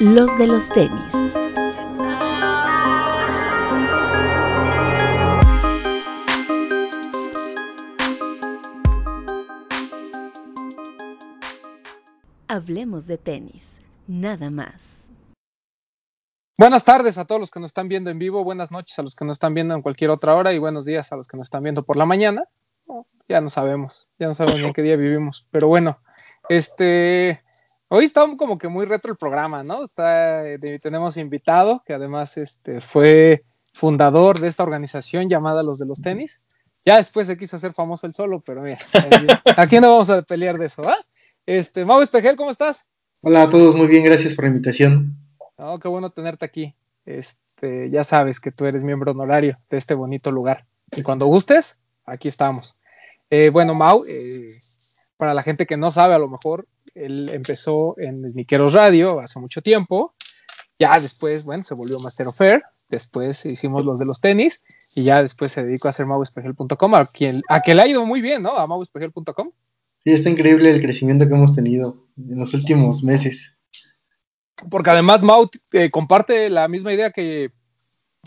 los de los tenis. Hablemos de tenis, nada más. Buenas tardes a todos los que nos están viendo en vivo, buenas noches a los que nos están viendo en cualquier otra hora y buenos días a los que nos están viendo por la mañana. ya no sabemos, ya no sabemos en qué día vivimos, pero bueno, este, hoy está como que muy retro el programa, ¿no? Está, eh, tenemos invitado que además este, fue fundador de esta organización llamada Los de los Tenis. Ya después se quiso hacer famoso el solo, pero mira, aquí no vamos a pelear de eso, ¿ah? Este, Mau Espejel, ¿cómo estás? Hola a todos, muy bien, gracias por la invitación. Oh, qué bueno tenerte aquí. Este, ya sabes que tú eres miembro honorario de este bonito lugar. Y cuando gustes, aquí estamos. Eh, bueno, Mau, eh, para la gente que no sabe, a lo mejor él empezó en Sniqueros Radio hace mucho tiempo. Ya después, bueno, se volvió Master of Air. Después hicimos los de los tenis. Y ya después se dedicó a hacer mauespejel.com, a quien, a que le ha ido muy bien, ¿no? A mauespejel.com. Sí, está increíble el crecimiento que hemos tenido en los últimos meses. Porque además Mau eh, comparte la misma idea que,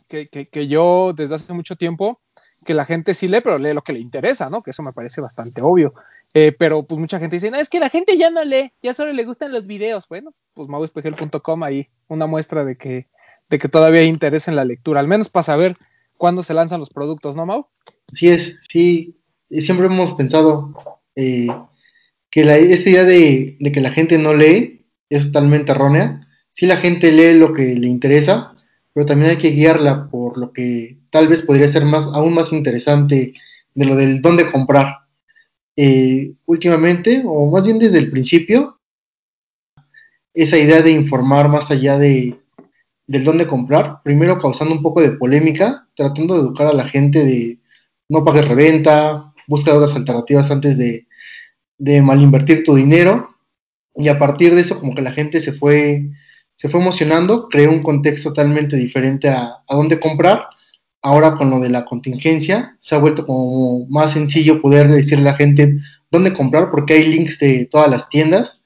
que, yo desde hace mucho tiempo, que la gente sí lee, pero lee lo que le interesa, ¿no? Que eso me parece bastante obvio. Eh, pero pues mucha gente dice, no, es que la gente ya no lee, ya solo le gustan los videos. Bueno, pues mauespejel.com ahí, una muestra de que, de que todavía hay interés en la lectura, al menos para saber cuándo se lanzan los productos, ¿no, Mau? Sí es, sí, siempre hemos pensado eh, que la, esta idea de, que la gente no lee es totalmente errónea. Sí la gente lee lo que le interesa, pero también hay que guiarla por lo que tal vez podría ser más, aún más interesante de lo del dónde comprar. Eh, últimamente, o más bien desde el principio, esa idea de informar más allá de, del dónde comprar, primero causando un poco de polémica, tratando de educar a la gente de no pagues reventa, busca otras alternativas antes de, de malinvertir tu dinero y a partir de eso como que la gente se fue se fue emocionando, creó un contexto totalmente diferente a, a dónde comprar. Ahora con lo de la contingencia se ha vuelto como más sencillo poder decirle a la gente dónde comprar porque hay links de todas las tiendas.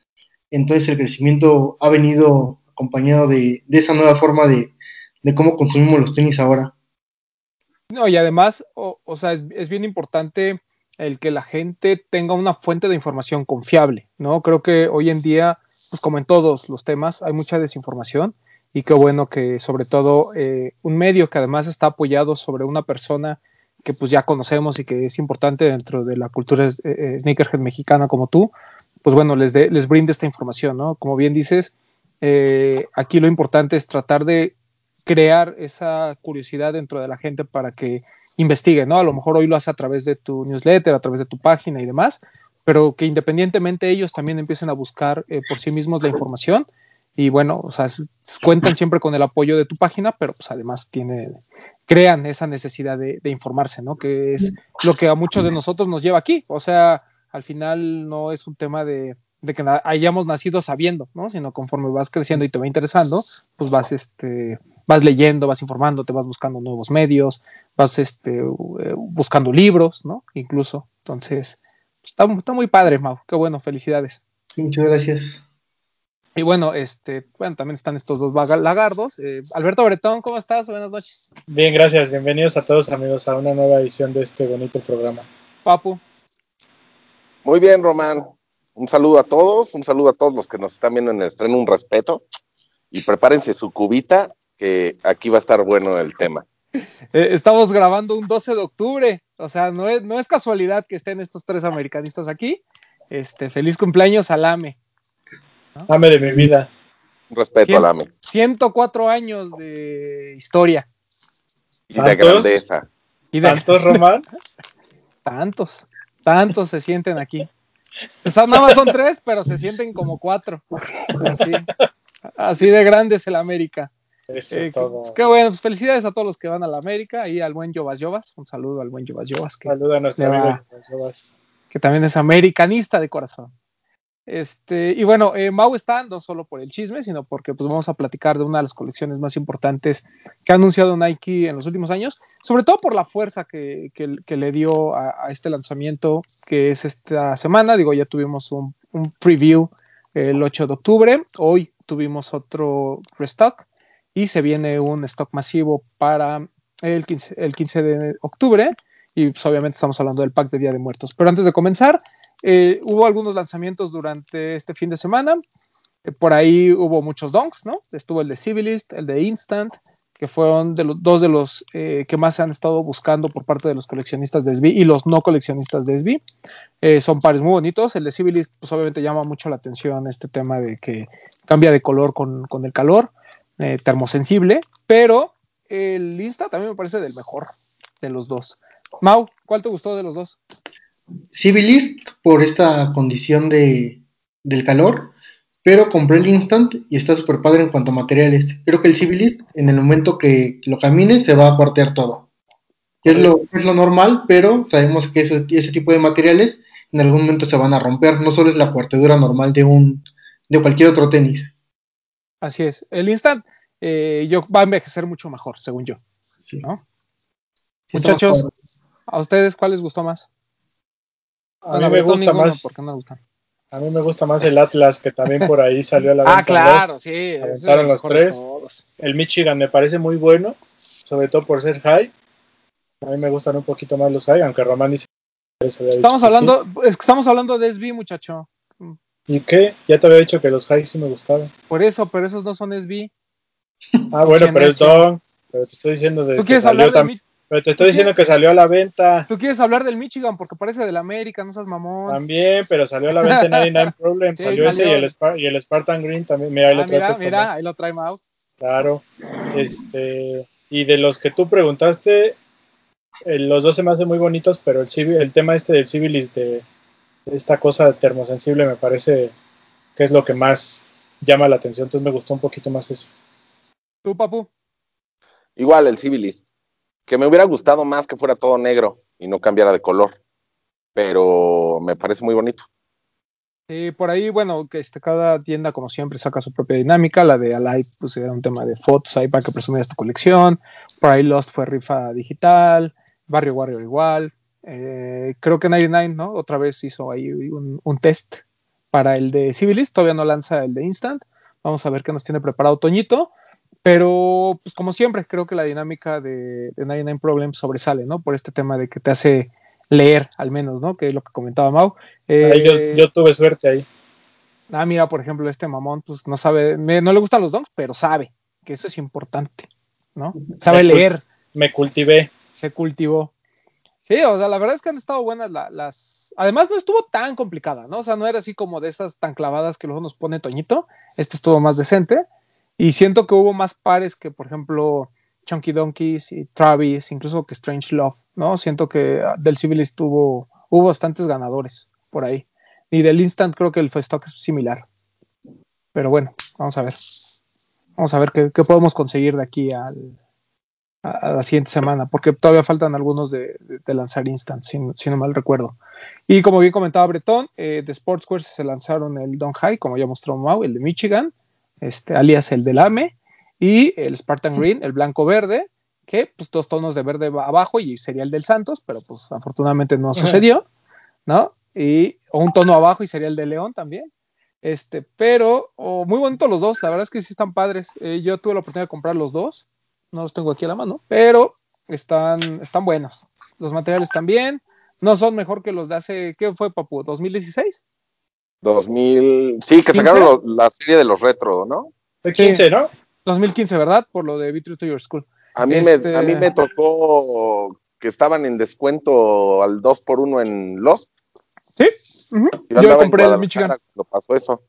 Entonces el crecimiento ha venido acompañado de, esa nueva forma de, cómo consumimos los tenis ahora. No, y además, o, o sea, es, es bien importante el que la gente tenga una fuente de información confiable, ¿no? Creo que hoy en día, pues como en todos los temas, hay mucha desinformación y qué bueno que sobre todo eh, un medio que además está apoyado sobre una persona que pues ya conocemos y que es importante dentro de la cultura eh, sneakerhead mexicana como tú, pues bueno, les, les brinde esta información, ¿no? Como bien dices, eh, aquí lo importante es tratar de crear esa curiosidad dentro de la gente para que investigue, ¿no? A lo mejor hoy lo hace a través de tu newsletter, a través de tu página y demás, pero que independientemente ellos también empiecen a buscar eh, por sí mismos la información y bueno, o sea, cuentan siempre con el apoyo de tu página, pero pues además tiene, crean esa necesidad de, de informarse, ¿no? Que es lo que a muchos de nosotros nos lleva aquí, o sea, al final no es un tema de, de que hayamos nacido sabiendo, ¿no? Sino conforme vas creciendo y te va interesando, pues vas, este, vas leyendo, vas informando, te vas buscando nuevos medios, vas, este, eh, buscando libros, ¿no? Incluso. Entonces, está, está muy padre, Mau. Qué bueno, felicidades. Muchas gracias. Y bueno, este, bueno, también están estos dos lagardos. Eh, Alberto Bretón, ¿cómo estás? Buenas noches. Bien, gracias. Bienvenidos a todos amigos a una nueva edición de este bonito programa. Papu. Muy bien, Román un saludo a todos, un saludo a todos los que nos están viendo en el estreno, un respeto. Y prepárense su cubita, que aquí va a estar bueno el tema. Eh, estamos grabando un 12 de octubre, o sea, no es, no es casualidad que estén estos tres americanistas aquí. Este, feliz cumpleaños al AME. AME de mi vida. Respeto al AME. 104 años de historia. Y de grandeza. ¿Y ¿Tantos, Román? tantos, tantos se sienten aquí. O sea, nada más son tres, pero se sienten como cuatro. Así, así de grande es el América. Eso es eh, todo. Qué, bueno, pues felicidades a todos los que van a la América y al buen Jovas Jovas. Un saludo al buen Jovas Jovas. Que Saludo a nuestro amigo Que también es americanista de corazón. Este, y bueno, eh, Mau está no solo por el chisme, sino porque pues, vamos a platicar de una de las colecciones más importantes que ha anunciado Nike en los últimos años, sobre todo por la fuerza que, que, le dio a, este lanzamiento que es esta semana. Digo, ya tuvimos un, preview el 8 de octubre. Hoy tuvimos otro restock y se viene un stock masivo para el 15, el 15 de octubre y pues, obviamente estamos hablando del pack de Día de Muertos. Pero antes de comenzar, eh, hubo algunos lanzamientos durante este fin de semana. Eh, por ahí hubo muchos donks, ¿no? Estuvo el de Civilist, el de Instant, que fueron de los, dos de los eh, que más se han estado buscando por parte de los coleccionistas de SB y los no coleccionistas de SB. Son pares muy bonitos. El de Civilist, pues obviamente llama mucho la atención este tema de que cambia de color con, el calor, termosensible, pero el Insta también me parece del mejor de los dos. Mau, ¿cuál te gustó de los dos? Civilist por esta condición de, del calor, pero compré el Instant y está súper padre en cuanto a materiales. Creo que el Civilist, en el momento que lo camines, se va a cuartear todo. Es lo, es lo normal, pero sabemos que eso- ese tipo de materiales en algún momento se van a romper. No solo es la cuartedura normal de un de cualquier otro tenis. Así es. El Instant eh, yo, va a envejecer mucho mejor, según yo. Sí. ¿no? Sí, Muchachos. ¿a ustedes cuál les gustó más? A mí me gusta ninguno, más, ¿Por qué me gustan? a mí me gusta más el Atlas, que también por ahí salió a la venta. Ah, claro, sí. es el aventaron los de tres. El Michigan me parece muy bueno, sobre todo por ser high. A mí me gustan un poquito más los high, aunque Román dice que se Estamos hablando, es que estamos hablando de SB, muchacho. sí. ¿Y qué? Ya te había dicho que los high sí me gustaban. Por eso, pero esos no son SB. Ah, bueno, pero es. Don. Pero te estoy diciendo de ¿Tú quieres hablar tam- Mi- Pero te estoy diciendo que salió a la venta. Tú quieres hablar del Michigan porque parece del América, no seas mamón. También, pero salió a la venta en 99 Problem. Sí, salió, ese y salió. el, Spar- y el Spartan Green también. Mira, ahí Ah, lo mira, puesto, mira, ¿no? ahí lo trae Mau. Claro. Este, y de los que tú preguntaste, eh, los dos se me hacen muy bonitos, pero el, civil, el tema este del civilis de, de esta cosa termosensible me parece que es lo que más llama la atención. Entonces me gustó un poquito más eso. Tú, papu. Igual el Civilist. Que me hubiera gustado más que fuera todo negro y no cambiara de color. Pero me parece muy bonito. Sí, por ahí, bueno, que este, cada tienda, como siempre, saca su propia dinámica. La de Alight, pues era un tema de fotos ahí para que presumieras tu colección. Por Lost fue rifa digital. Barrio Warrior igual. Eh, creo que 99, ¿no? Otra vez hizo ahí un, un test para el de Civilist. Todavía no lanza el de Instant. Vamos a ver qué nos tiene preparado Toñito. Pero, pues como siempre, creo que la dinámica de, de 99 Problems sobresale, ¿no? Por este tema de que te hace leer, al menos, ¿no? Que es lo que comentaba Mau. Ahí yo, Eh, yo tuve suerte ahí. Ah, mira, por ejemplo, este mamón, pues no sabe, me- no le gustan los donks, pero sabe que eso es importante, ¿no? Sabe Me leer, Me cultivé. se cultivó. Sí, o sea, la verdad es que han estado buenas la- las. Además, no estuvo tan complicada, ¿no? O sea, no era así como de esas tan clavadas que luego nos pone Toñito. Este estuvo más decente. Y siento que hubo más pares que, por ejemplo, Chunky Donkeys y Travis, incluso que Strange Love, ¿no? Siento que ah, del Civilist tuvo, hubo bastantes ganadores por ahí. Y del Instant creo que el stock es similar. Pero bueno, vamos a ver. Vamos a ver qué, podemos conseguir de aquí a, la siguiente semana, porque todavía faltan algunos de, lanzar Instant, si no mal recuerdo. Y como bien comentaba Bretón, eh, de Sportswear se lanzaron el Don High, como ya mostró Mau, el de Michigan, este, alias el del AME, y el Spartan Green, el blanco-verde, que pues dos tonos de verde abajo y sería el del Santos, pero pues afortunadamente no sucedió, ¿no? Y, o un tono abajo y sería el de León también. Este, pero oh, muy bonitos los dos, la verdad es que sí están padres. Eh, yo tuve la oportunidad de comprar los dos, no los tengo aquí a la mano, pero están, están buenos. Los materiales también, no son mejor que los de hace, ¿qué fue, Papu? ¿2016? 2000. Sí, que ¿15? sacaron lo- la serie de los retro, ¿no? Fue 15, ¿no? 2015, ¿verdad? Por lo de Be True to Your School. A mí, Este- me, a mí me tocó que estaban en descuento al 2x1 en Lost. Sí, ujú. Yo yo en compré el Guadalajara Michigan. cuando pasó eso.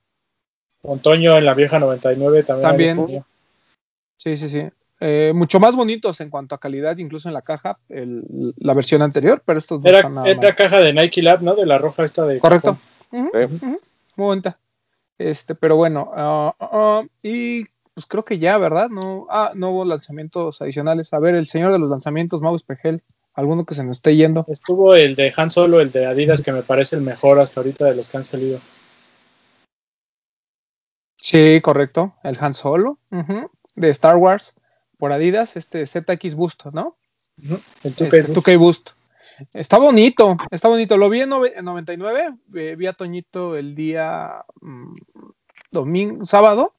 Con Toño en la vieja 99 también. También. Sí, sí, sí. Eh, mucho más bonitos en cuanto a calidad, incluso en la caja, el- la versión anterior, pero estos no Era, están nada era mal. caja de Nike Lab, ¿no? De la roja esta de. Correcto. Ujú, Sí. ujú. Muy bonita. Este, pero bueno, ah, ah, ah, y pues creo que ya, ¿verdad? No, ah, no hubo lanzamientos adicionales. A ver, el señor de los lanzamientos, Mau Espejel, alguno que se nos esté yendo. Estuvo el de Han Solo, el de Adidas, que me parece el mejor hasta ahorita de los que han salido. Sí, correcto, el Han Solo, de Star Wars, por Adidas, este ZX Boost, ¿no? El 2K Este, Boost. 2K Boost. Está bonito, está bonito. Lo vi en, nove- en 99, eh, vi a Toñito el día mm, domingo, sábado,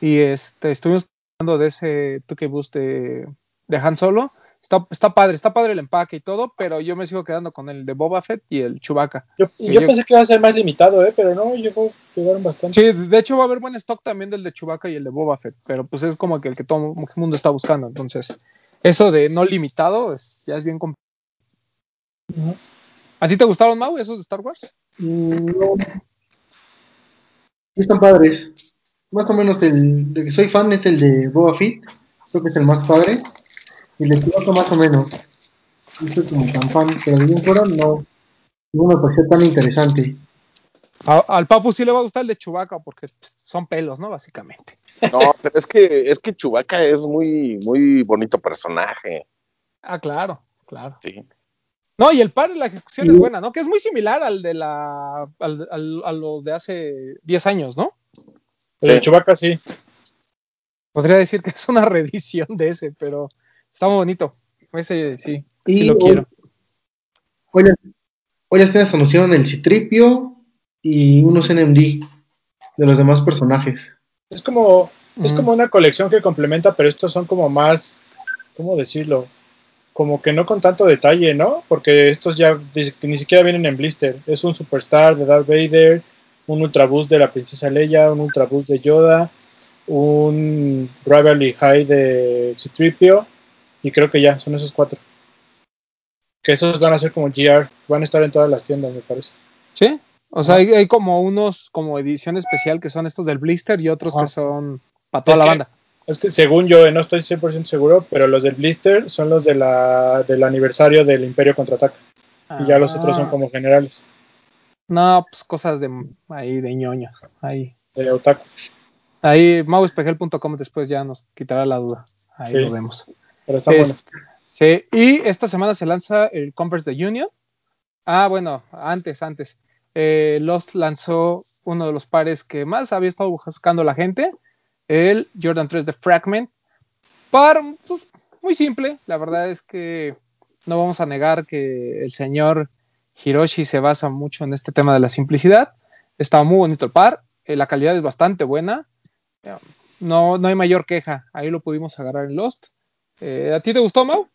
y este, estuvimos hablando de ese 2K Boost de, de Han Solo. Está, está padre, está padre el empaque y todo, pero yo me sigo quedando con el de Boba Fett y el Chewbacca. Yo, yo yo- pensé que iba a ser más limitado, ¿eh? pero no, llegó, llegaron bastante. Sí, de hecho va a haber buen stock también del de Chewbacca y el de Boba Fett, pero pues es como que el que todo el mundo está buscando. Entonces, eso de no limitado es, ya es bien complicado. ¿A ti te gustaron, Mau, esos de Star Wars? Mm, No. Están padres. Más o menos el de que soy fan es el de Boba Fett. Creo que es el más padre. Y el de Chewbacca más o menos. No soy como tan fan, pero de bien fuera no. No me pareció tan interesante. A- al Papu sí le va a gustar el de Chewbacca porque son pelos, ¿no? Básicamente. No, pero es que, es que Chewbacca es muy, muy bonito personaje. Ah, claro, claro. Sí. No, y el par de la ejecución es buena, ¿no? Que es muy similar al de la al- al- a los de hace 10 años, ¿no? El de Sí. Chewbacca sí. Podría decir que es una reedición de ese, pero está muy bonito. Ese sí, Y sí lo hoy- quiero. Hoy, hoy las tiendas anunciaron el Citripio y unos NMD de los demás personajes. Es como, es Ujú. como una colección que complementa, pero estos son como más, ¿cómo decirlo? Como que no con tanto detalle, ¿no? Porque estos ya ni siquiera vienen en blister. Es un Superstar de Darth Vader, un Ultra Boost de la Princesa Leia, un Ultra Boost de Yoda, un Rivalry High de Citripio, y creo que ya, son esos cuatro. Que esos van a ser como GR, van a estar en todas las tiendas, me parece. Sí, o sea, hay, hay como unos como edición especial que son estos del blister y otros que son para toda Es la banda. Es que según yo, eh, no estoy 100% seguro, pero los del blister son los de la, del aniversario del Imperio Contraataca. Y ya los otros son Ah, como generales No, pues cosas de ahí de ñoño. Ahí, de otaku. ahí mauespejel.com después ya nos quitará la duda. Ahí Sí. lo vemos. Pero están Es- buenos. Sí, y esta semana se lanza el Converse de Union. Ah, bueno, antes, antes. Eh, Lost lanzó uno de los pares que más había estado buscando la gente, el Jordan 3 de Fragment. Par, pues, muy simple, la verdad es que no vamos a negar que el señor Hiroshi se basa mucho en este tema de la simplicidad. Está muy bonito el par, eh, la calidad es bastante buena. Eh, No, no hay mayor queja, ahí lo pudimos agarrar en Lost. Eh, ¿A ti te gustó, Mau?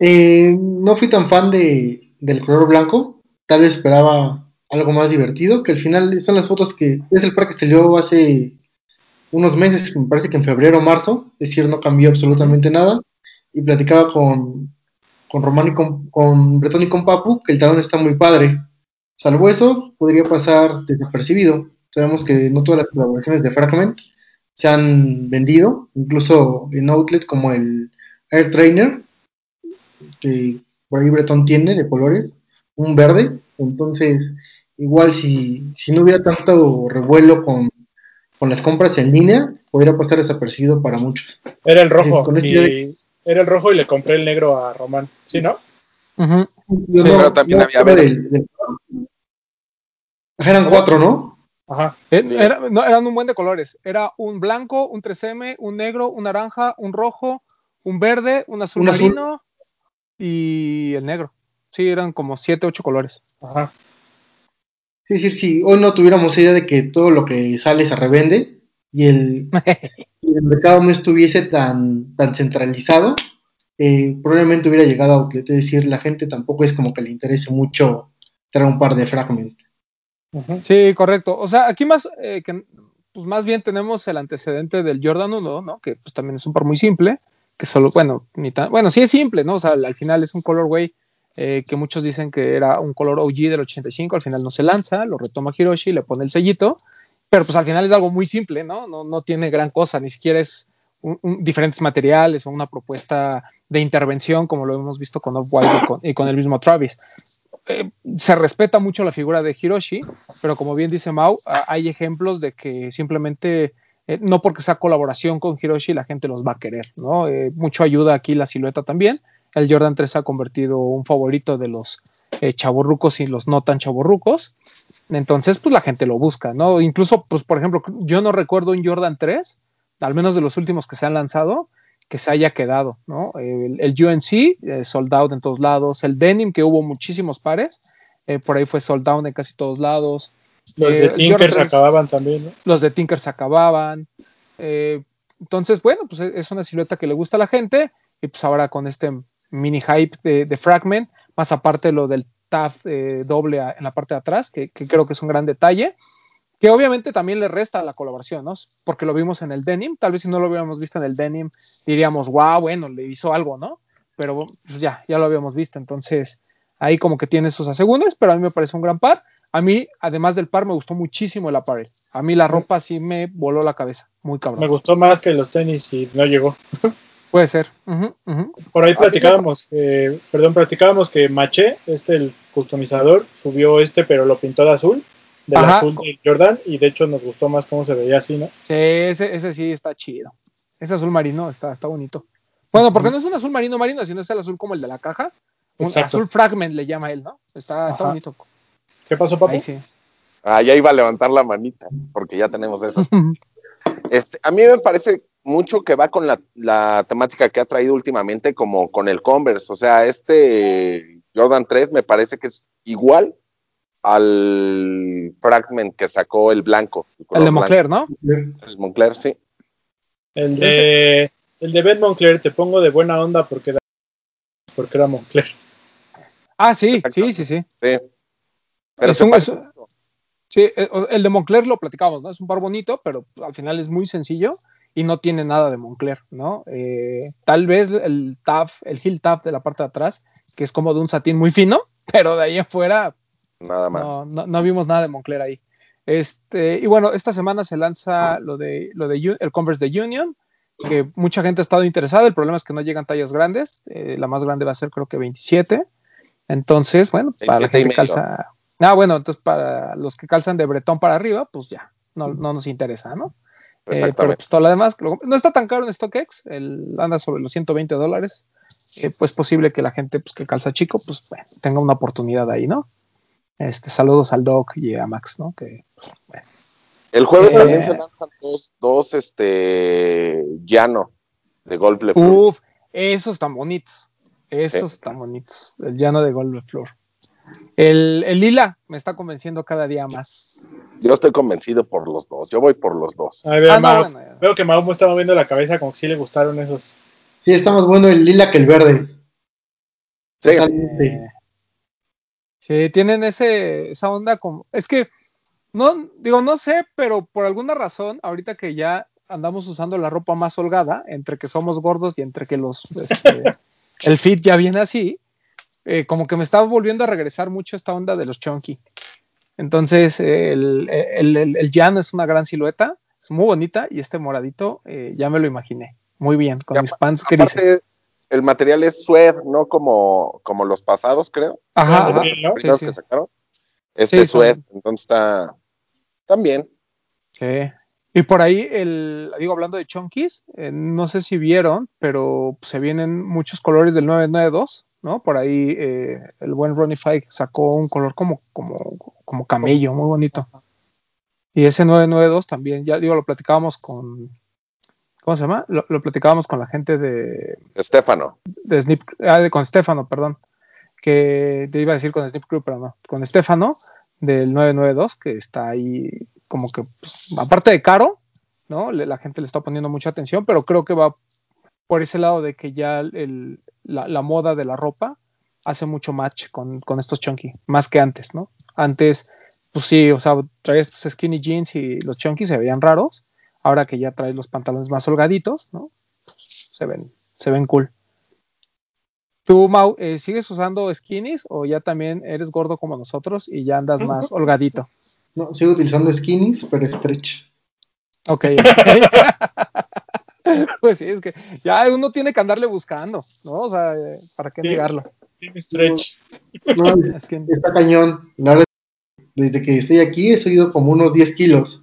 No fui tan fan de, del color blanco. Tal vez esperaba algo más divertido. Que al final son las fotos que es el par que salió hace unos meses, me parece que en febrero o marzo. Es decir, no cambió absolutamente nada. Y platicaba con, con Román y con, con Bretón y con Papu que el talón está muy padre. Salvo eso, podría pasar desapercibido. Sabemos que no todas las colaboraciones de Fragment se han vendido, incluso en Outlet como el Air Trainer, que por ahí Breton tiene de colores, un verde. Entonces, igual si, si no hubiera tanto revuelo con, con las compras en línea, podría pasar desapercibido para muchos. Era el rojo. con este y era el rojo y le compré el negro a Román. ¿Sí, no? Ujú. Yo Sí, pero también había verde. del- del- Ajá, eran cuatro, ¿no? Ajá. Eh, era- no, eran un buen de colores. Era un blanco, un 3M, un negro, un naranja, un rojo, un verde, un azul Un azul. marino y el negro. Sí, eran como 7, 8 colores. Ajá. Es decir, si hoy no tuviéramos idea de que todo lo que sale se revende y el, y el mercado no estuviese tan, tan centralizado, eh, probablemente hubiera llegado a outlet. Es decir, la gente tampoco es como que le interese mucho traer un par de fragment. Ujú. Sí, correcto. O sea, aquí más, eh, que, pues más bien tenemos el antecedente del Jordan 1, ¿no? Que pues también es un par muy simple, que solo, bueno, ni tan, bueno, sí es simple, ¿no? O sea, al, al final es un colorway eh, que muchos dicen que era un color OG del 85, al final no se lanza, lo retoma Hiroshi, le pone el sellito, pero pues al final es algo muy simple, ¿no? No, no tiene gran cosa, ni siquiera es un- un- diferentes materiales o una propuesta de intervención como lo hemos visto con Off-White y y con el mismo Travis. Eh, se respeta mucho la figura de Hiroshi, pero como bien dice Mau, hay ejemplos de que simplemente eh, no porque sea colaboración con Hiroshi la gente los va a querer, ¿no? Eh, mucho ayuda aquí la silueta también. El Jordan 3 se ha convertido un favorito de los eh, chavorrucos y los no tan chavorrucos. Entonces, pues la gente lo busca, ¿no? Incluso, pues, por ejemplo, yo no recuerdo un Jordan 3, al menos de los últimos que se han lanzado, que se haya quedado, ¿no? El, el UNC, eh, sold out en todos lados, el denim, que hubo muchísimos pares, eh, por ahí fue sold out en casi todos lados, Los Eh, de el Tinker se 3. acababan también, ¿no? los de Tinker se acababan. Eh, entonces, bueno, pues es una silueta que le gusta a la gente. Y pues ahora con este mini hype de, de Fragment, más aparte lo del TAF eh, doble a- en la parte de atrás, que, que creo que es un gran detalle. Que obviamente también le resta a la colaboración, ¿no? Porque lo vimos en el denim. Tal vez si no lo hubiéramos visto en el denim, diríamos, wow, bueno, le hizo algo, ¿no? Pero pues ya, ya lo habíamos visto. Entonces, ahí como que tiene sus asegúnes, pero a mí me parece un gran par. A mí, además del par, me gustó muchísimo el apparel. A mí la ropa sí me voló la cabeza. Muy Me cabrón. gustó más que los tenis y no llegó. Puede ser. Por ahí platicábamos, que, perdón, platicábamos que Maché, este el customizador, subió este, pero lo pintó de azul, del Ajá. azul de Jordan, y de hecho nos gustó más cómo se veía así, ¿no? Sí, ese, ese sí está chido. Ese azul marino está, está bonito. Bueno, porque no es un azul marino marino, sino es el azul como el de la caja. Un Exacto. azul fragment le llama él, ¿no? Está, está bonito. ¿Qué pasó, papi? Ahí sí. Ah, ya iba a levantar la manita, porque ya tenemos eso. Este, a mí me parece mucho que va con la, la temática que ha traído últimamente, como con el Converse. O sea, este Jordan 3 me parece que es igual al Fragment que sacó el blanco. el de. Moncler, ¿no? El Moncler, sí. El de, el de Ben Moncler, te pongo de buena onda porque era, porque era Moncler. Ah, sí, Exacto. sí, sí, sí. Sí. Pero Es un- es-. Sí, eh, el de Moncler lo platicamos, ¿no? Es un par bonito, pero al final es muy sencillo y no tiene nada de Moncler, ¿no? Eh, tal vez el taf, el heel taf de la parte de atrás, que es como de un satín muy fino, pero de ahí afuera nada más. no, no, no vimos nada de Moncler ahí. Este, y bueno, esta semana se lanza lo de, lo de el Converse de Union, que mucha gente ha estado interesada. El problema es que no llegan tallas grandes. eh, la más grande va a ser creo que 27. Entonces, bueno, para la 27 y gente que calza. Ah, bueno, entonces para los que calzan de Bretón para arriba, pues ya, no, no nos interesa, ¿no? Eh, pero pues todo lo demás, no está tan caro en StockX, el, anda sobre los 120 dólares. Eh, pues posible que la gente pues, que calza chico, pues bueno, tenga una oportunidad ahí, ¿no? Este, saludos al Doc y a Max, ¿no? Que, pues, bueno. El jueves Eh, también se lanzan dos, dos este, llano de Golf Le Fleur. Uf, esos están bonitos. Esos Sí. están bonitos. El llano de Gold de Flor. El, el lila me está convenciendo cada día más. Yo estoy convencido por los dos. Yo voy por los dos. Ahí veo, Ah, no, Mau- bueno, ya. veo que Mau me está moviendo la cabeza como que sí le gustaron esos. Sí, está más bueno el lila que el verde. Eh, sí, tienen ese, esa onda como. Es que, no, digo, no sé, pero por alguna razón, ahorita que ya andamos usando la ropa más holgada, entre que somos gordos y entre que los este, el fit ya viene así, eh, como que me está volviendo a regresar mucho esta onda de los chunky. Entonces, eh, el, el, el, el Jan es una gran silueta, es muy bonita, y este moradito ya me lo imaginé. Muy bien, con Y mis pants grises. aparte, el material es suede, no como, como los pasados, creo. Ajá. Los sí, que sacaron. Este Sí, es son- suede, entonces está también. Sí. Y por ahí, el, digo, hablando de chunkies, eh, no sé si vieron, pero se vienen muchos colores del 992, ¿no? Por ahí eh, el buen Ronnie Fike sacó un color como, como, como camello, muy bonito. Y ese 992 también, ya digo, lo platicábamos con, ¿cómo se llama? Lo, lo platicábamos con la gente de, Estefano. de Snip, ah, de- con Stefano, perdón, que te iba a decir con Snip Crew, pero no, con Stefano del 992, que está ahí como que, pues, aparte de caro, ¿no? Le- la gente le está poniendo mucha atención, pero creo que va por ese lado de que ya el, la, la moda de la ropa hace mucho match con, con estos chunky, más que antes, ¿no? Antes, pues sí, o sea, traías estos skinny jeans y los chunky se veían raros, ahora que ya traes los pantalones más holgaditos, ¿no? Pues, se ven, se ven cool. ¿Tú, Mau, eh, sigues usando skinnies o ya también eres gordo como nosotros y ya andas más holgadito? No, sigo utilizando skinnies, pero stretch. Ok. pues sí, es que ya uno tiene que andarle buscando, ¿no? O sea, eh, ¿para qué Sí. negarlo? Stretch. No, Es que, está cañón. Desde que estoy aquí he subido como unos 10 kilos.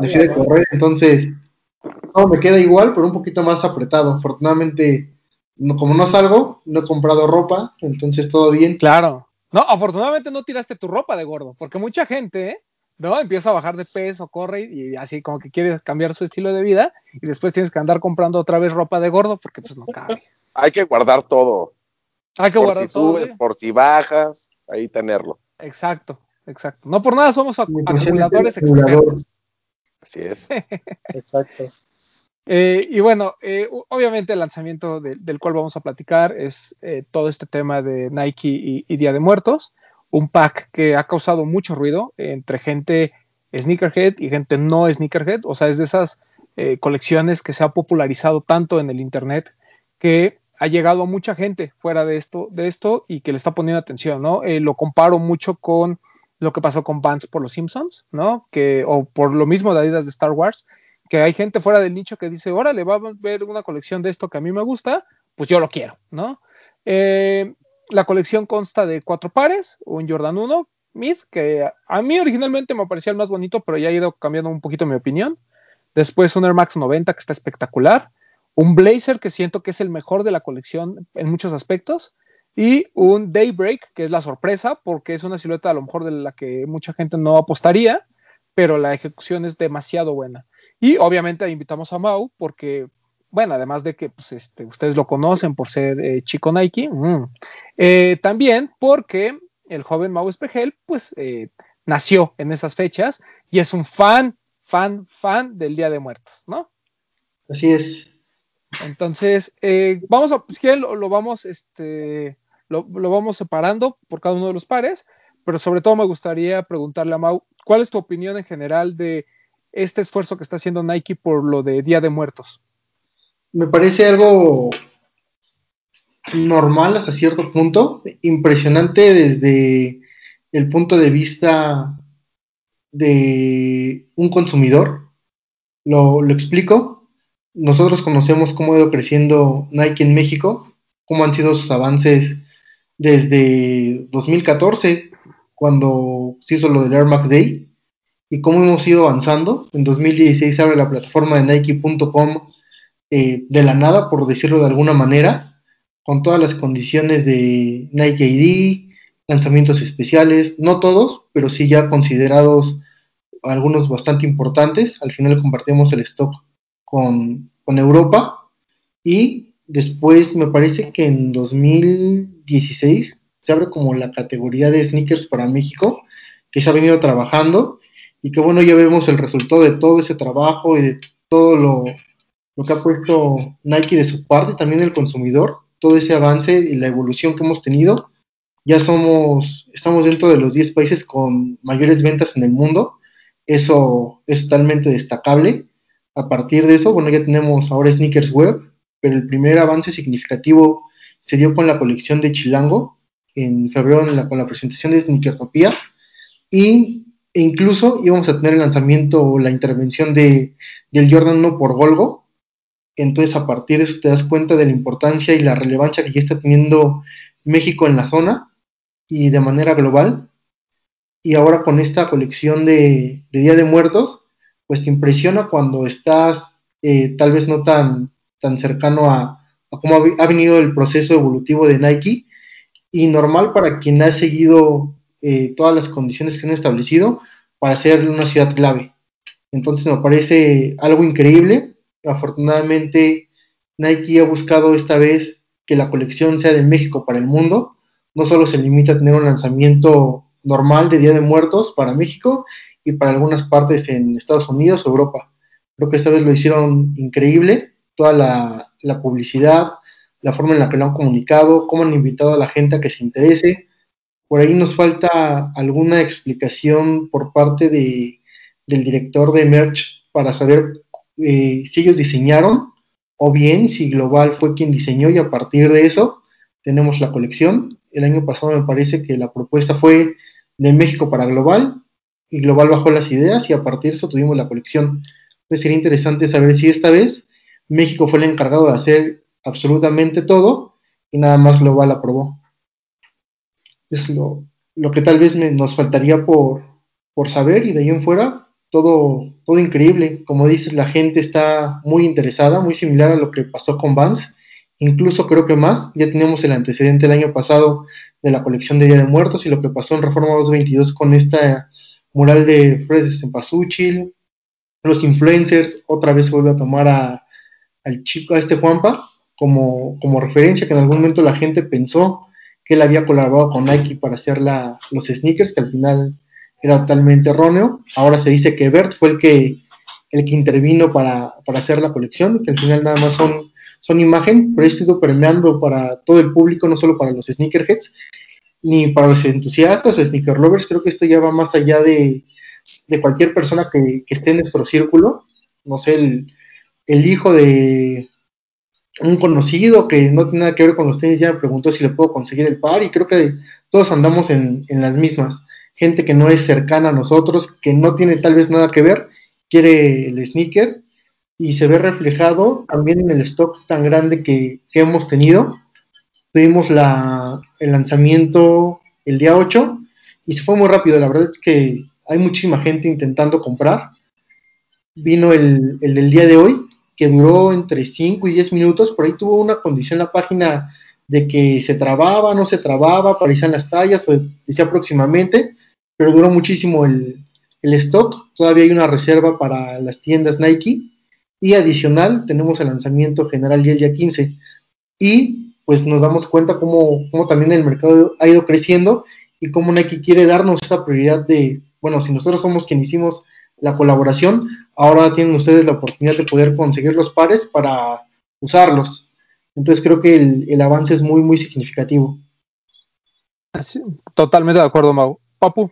Dejé de correr, entonces no me queda igual, pero un poquito más apretado. Afortunadamente, no, como no salgo, no he comprado ropa, entonces todo bien. claro. No, afortunadamente no tiraste tu ropa de gordo, porque mucha gente, ¿no? Empieza a bajar de peso, corre y así como que quiere cambiar su estilo de vida y después tienes que andar comprando otra vez ropa de gordo porque pues no cabe. Hay que guardar todo. Hay que por guardar si todo. subes, ¿sí? por si bajas, ahí tenerlo. Exacto. exacto. No por nada somos acumuladores expertos. Así es. Exacto. Eh, y bueno, eh, obviamente el lanzamiento de- del cual vamos a platicar es eh, todo este tema de Nike y, y Día de Muertos, un pack que ha causado mucho ruido entre gente sneakerhead y gente no sneakerhead, o sea, es de esas eh, colecciones que se ha popularizado tanto en el internet que ha llegado a mucha gente fuera de esto, de esto y que le está poniendo atención, ¿no? Eh, lo comparo mucho con lo que pasó con Vans por los Simpsons, ¿no? Que, o por lo mismo de Adidas de Star Wars, que hay gente fuera del nicho que dice, órale, va a ver una colección de esto que a mí me gusta, pues yo lo quiero, ¿no? Eh, la colección consta de cuatro pares, un Jordan 1 Mid, que a mí originalmente me parecía el más bonito, pero ya he ido cambiando un poquito mi opinión. Después un Air Max 90 que está espectacular. Un Blazer que siento que es el mejor de la colección en muchos aspectos. Y un Daybreak, que es la sorpresa, porque es una silueta a lo mejor de la que mucha gente no apostaría, pero la ejecución es demasiado buena. Y obviamente invitamos a Mau, porque, bueno, además de que pues, este, ustedes lo conocen por ser eh, chico Nike, mm, eh, también porque el joven Mau Espejel, pues eh, nació en esas fechas y es un fan, fan, fan del Día de Muertos, ¿no? Así es. Entonces, eh, vamos a, pues. Lo, lo vamos, este, lo, lo, vamos separando por cada uno de los pares, pero sobre todo me gustaría preguntarle a Mau, ¿cuál es tu opinión en general de este esfuerzo que está haciendo Nike por lo de Día de Muertos? Me parece algo normal hasta cierto punto, impresionante desde el punto de vista de un consumidor. Lo, explico. Nosotros conocemos cómo ha ido creciendo Nike en México, cómo han sido sus avances desde 2014, cuando se hizo lo del Air Max Day, y cómo hemos ido avanzando. En 2016 abre la plataforma de Nike.com eh, de la nada, por decirlo de alguna manera, con todas las condiciones de Nike ID, lanzamientos especiales, no todos, pero sí ya considerados algunos bastante importantes. Al final compartimos el stock con, con Europa y después me parece que en 2016 se abre como la categoría de sneakers para México, que se ha venido trabajando y que bueno, ya vemos el resultado de todo ese trabajo y de todo lo, lo que ha puesto Nike de su parte, también el consumidor, todo ese avance y la evolución que hemos tenido. Ya somos, estamos dentro de los 10 países con mayores ventas en el mundo. Eso es totalmente destacable. A partir de eso, bueno, ya tenemos ahora Sneakers Web, pero el primer avance significativo se dio con la colección de Chilango en febrero con la presentación de Sneakertopía y e incluso íbamos a tener el lanzamiento o la intervención de, del Jordan 1 por Golgo. Entonces, a partir de eso te das cuenta de la importancia y la relevancia que ya está teniendo México en la zona y de manera global. Y ahora con esta colección de, Día de Muertos, pues te impresiona cuando estás eh, tal vez no tan, tan cercano a, cómo ha, ha, venido el proceso evolutivo de Nike y normal para quien ha seguido eh, todas las condiciones que han establecido para ser una ciudad clave. Entonces me parece algo increíble. Afortunadamente Nike ha buscado esta vez que la colección sea de México para el mundo. No solo se limita a tener un lanzamiento normal de Día de Muertos para México y para algunas partes en Estados Unidos o Europa. Creo que esta vez lo hicieron increíble. Toda la, publicidad, la forma en la que lo han comunicado, cómo han invitado a la gente a que se interese, por ahí nos falta alguna explicación por parte de, del director de Merch para saber eh, si ellos diseñaron o bien si Global fue quien diseñó y a partir de eso tenemos la colección. El año pasado me parece que la propuesta fue de México para Global y Global bajó las ideas y a partir de eso tuvimos la colección. Entonces sería interesante saber si esta vez México fue el encargado de hacer absolutamente todo y nada más Global aprobó es lo, que tal vez nos faltaría por, por, saber y de ahí en fuera todo, todo increíble. Como dices, la gente está muy interesada, muy similar a lo que pasó con Vans, incluso creo que más. Ya teníamos el antecedente el año pasado de la colección de Día de Muertos y lo que pasó en Reforma 222 con esta mural de Fred Cempasúchil, los influencers, otra vez vuelve a tomar a, al chico, a este Juanpa, como, como referencia que en algún momento la gente pensó que él había colaborado con Nike para hacer la, los sneakers, que al final era totalmente erróneo. Ahora se dice que Bert fue el que, el que intervino para, para hacer la colección, que al final nada más son, son imagen, pero esto ido permeando para todo el público, no solo para los sneakerheads, ni para los entusiastas o sneaker lovers. Creo que esto ya va más allá de, de cualquier persona que, esté en nuestro círculo. No sé, el, el hijo de un conocido que no tiene nada que ver con los tenis ya me preguntó si le puedo conseguir el par y creo que todos andamos en, en, las mismas. Gente que no es cercana a nosotros, que no tiene tal vez nada que ver, quiere el sneaker y se ve reflejado también en el stock tan grande que, que hemos tenido. Tuvimos la, el lanzamiento el día 8 y se fue muy rápido. La verdad es que hay muchísima gente intentando comprar. Vino el, el del día de hoy que duró entre 5 y 10 minutos, por ahí tuvo una condición la página de que se trababa, no se trababa, aparecían las tallas, o decía próximamente, pero duró muchísimo el, el stock, todavía hay una reserva para las tiendas Nike, y adicional tenemos el lanzamiento general el día 15, y pues nos damos cuenta cómo, cómo también el mercado ha ido creciendo y cómo Nike quiere darnos esa prioridad de, bueno, si nosotros somos quien hicimos la colaboración, ahora tienen ustedes la oportunidad de poder conseguir los pares para usarlos. Entonces creo que el, el avance es muy, muy significativo. Totalmente de acuerdo, Mau. Papu.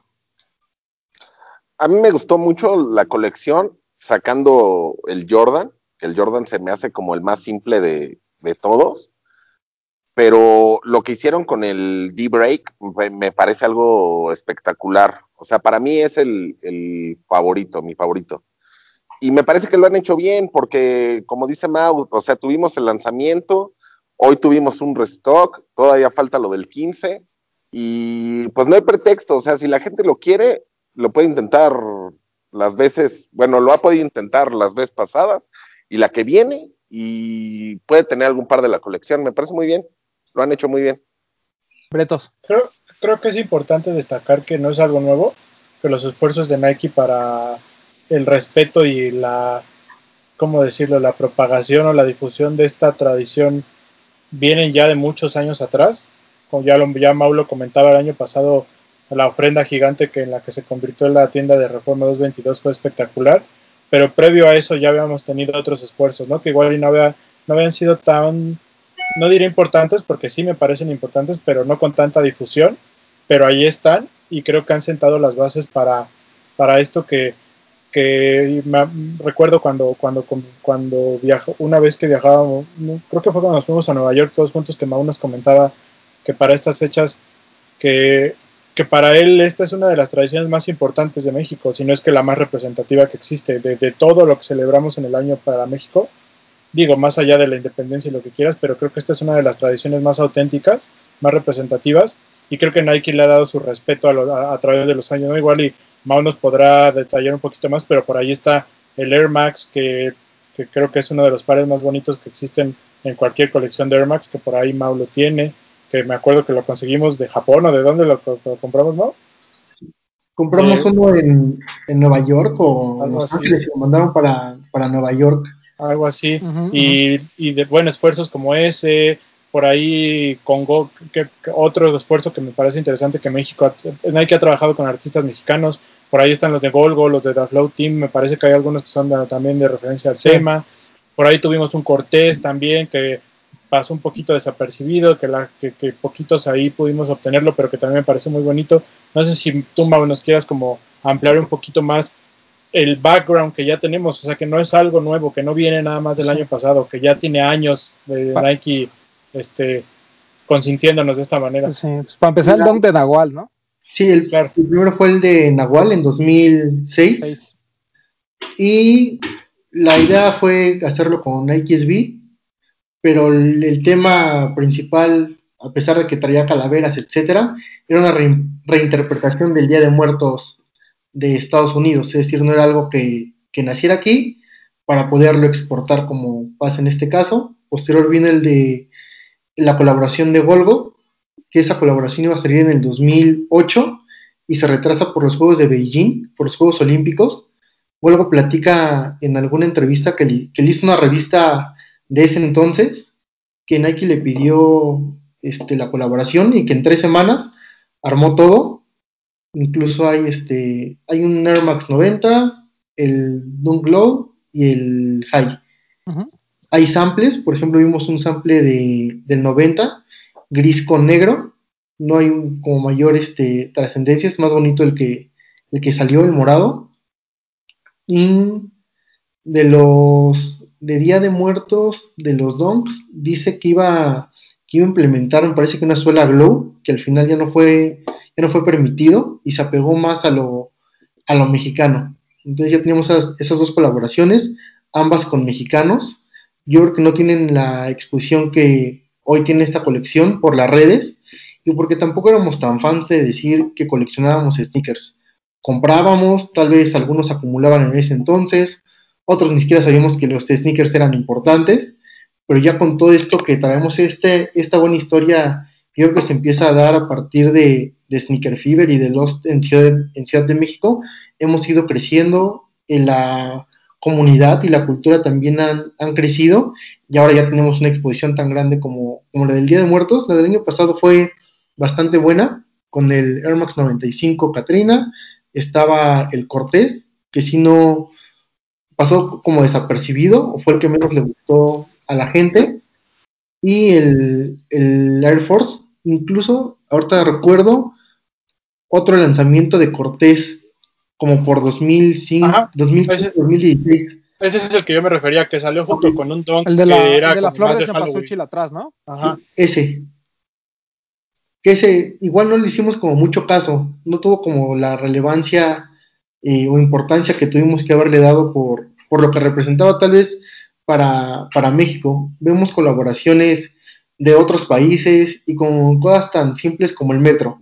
A mí me gustó mucho la colección, sacando el Jordan, el Jordan se me hace como el más simple de, de todos, pero lo que hicieron con el D-Break me parece algo espectacular. O sea, para mí es el, el favorito, mi favorito y me parece que lo han hecho bien porque, como dice Mau, o sea, tuvimos el lanzamiento, hoy tuvimos un restock, todavía falta lo del 15 y pues no hay pretexto, o sea, si la gente lo quiere, lo puede intentar las veces, bueno, lo ha podido intentar las veces pasadas y la que viene y puede tener algún par de la colección, me parece muy bien, lo han hecho muy bien. Bretos. Creo, creo que es importante destacar que no es algo nuevo, que los esfuerzos de Nike para el respeto y la, ¿cómo decirlo?, la propagación o la difusión de esta tradición vienen ya de muchos años atrás. Como ya, lo, ya comentaba el año pasado, la ofrenda gigante que en la que se convirtió la tienda de Reforma 222 fue espectacular, pero previo a eso ya habíamos tenido otros esfuerzos, ¿no? Que igual no, no habían sido tan, no diré importantes, porque sí me parecen importantes, pero no con tanta difusión, pero ahí están y creo que han sentado las bases para, para esto que que recuerdo cuando, cuando, cuando viajó, una vez que viajábamos, creo que fue cuando nos fuimos a Nueva York todos juntos, que Mau nos comentaba que para estas fechas, que, que para él esta es una de las tradiciones más importantes de México, si no es que la más representativa que existe, de, de todo lo que celebramos en el año para México, digo, más allá de la independencia y lo que quieras, pero creo que esta es una de las tradiciones más auténticas, más representativas, y creo que Nike le ha dado su respeto a, lo, a, través de los años, ¿no? Igual y Mau nos podrá detallar un poquito más, pero por ahí está el Air Max, que, que, creo que es uno de los pares más bonitos que existen en cualquier colección de Air Max, que por ahí Mau lo tiene, que me acuerdo que lo conseguimos de Japón o de dónde lo, lo compramos, Mau. Compramos eh, uno en, en, Nueva York o en Los Ángeles, lo mandaron para, para Nueva York. Algo así. Uh -huh, y, uh -huh. y de buenos esfuerzos como ese, por ahí Congo, que, que, otro esfuerzo que me parece interesante que México, Nike ha trabajado con artistas mexicanos, por ahí están los de Golgo, los de The Flow Team, me parece que hay algunos que son de, también de referencia al sí. tema, por ahí tuvimos un Cortés también que pasó un poquito desapercibido, que, la, que, que, poquitos ahí pudimos obtenerlo, pero que también me parece muy bonito. No sé si tú, Mau, nos quieras como ampliar un poquito más el background que ya tenemos, o sea, que no es algo nuevo, que no viene nada más del sí. año pasado, que ya tiene años de Nike este, consintiéndonos de esta manera. Sí, pues para empezar el don de Nahual, ¿no? Sí, el, claro. el, primero fue el de Nahual en 2006. Seis. Y la idea fue hacerlo con XB, pero el, tema principal, a pesar de que traía calaveras, etcétera, era una re, reinterpretación del Día de Muertos de Estados Unidos, es decir, no era algo que, naciera aquí para poderlo exportar como pasa en este caso. Posterior viene el de la colaboración de Golgo, que esa colaboración iba a salir en el 2008 y se retrasa por los Juegos de Beijing, por los Juegos Olímpicos. Golgo platica en alguna entrevista que le hizo una revista de ese entonces, que Nike le pidió este, la colaboración y que en tres semanas armó todo Incluso hay este, hay un Air Max 90, el Dunk Low y el High. Hay samples, por ejemplo, vimos un sample de, del 90, gris con negro. No hay un- como mayor este, trascendencia, es más bonito el que, el que salió, el morado. Y de los de Día de Muertos, de los donks, dice que iba, que iba a implementar, me parece que una suela glow, que al final ya no fue, ya no fue permitido y se apegó más a lo, a lo mexicano. Entonces ya tenemos esas, esas dos colaboraciones, ambas con mexicanos. Yo creo que no tienen la exposición que hoy tiene esta colección por las redes y porque tampoco éramos tan fans de decir que coleccionábamos sneakers. Comprábamos, tal vez algunos acumulaban en ese entonces, otros ni siquiera sabíamos que los sneakers eran importantes, pero ya con todo esto que traemos este, esta buena historia, yo creo que se empieza a dar a partir de, de Sneaker Fever y de Lost en Ciudad, en Ciudad de México, hemos ido creciendo en la comunidad y la cultura también han, han crecido y ahora ya tenemos una exposición tan grande como, como la del Día de Muertos. La del año pasado fue bastante buena con el Air Max 95 Katrina, estaba el Cortés, que si no pasó como desapercibido o fue el que menos le gustó a la gente, y el, el Air Force, incluso ahorita recuerdo otro lanzamiento de Cortés como por 2005, Ajá, 2015, ese- 2016. Ese es el que yo me refería, que salió junto con un don El de que la, era el de la flor de cempasúchil atrás, ¿no? Ajá. Ese. Que ese igual no le hicimos como mucho caso, no tuvo como la relevancia eh, o importancia que tuvimos que haberle dado por, por lo que representaba tal vez para, para México. Vemos colaboraciones de otros países y con cosas tan simples como el metro.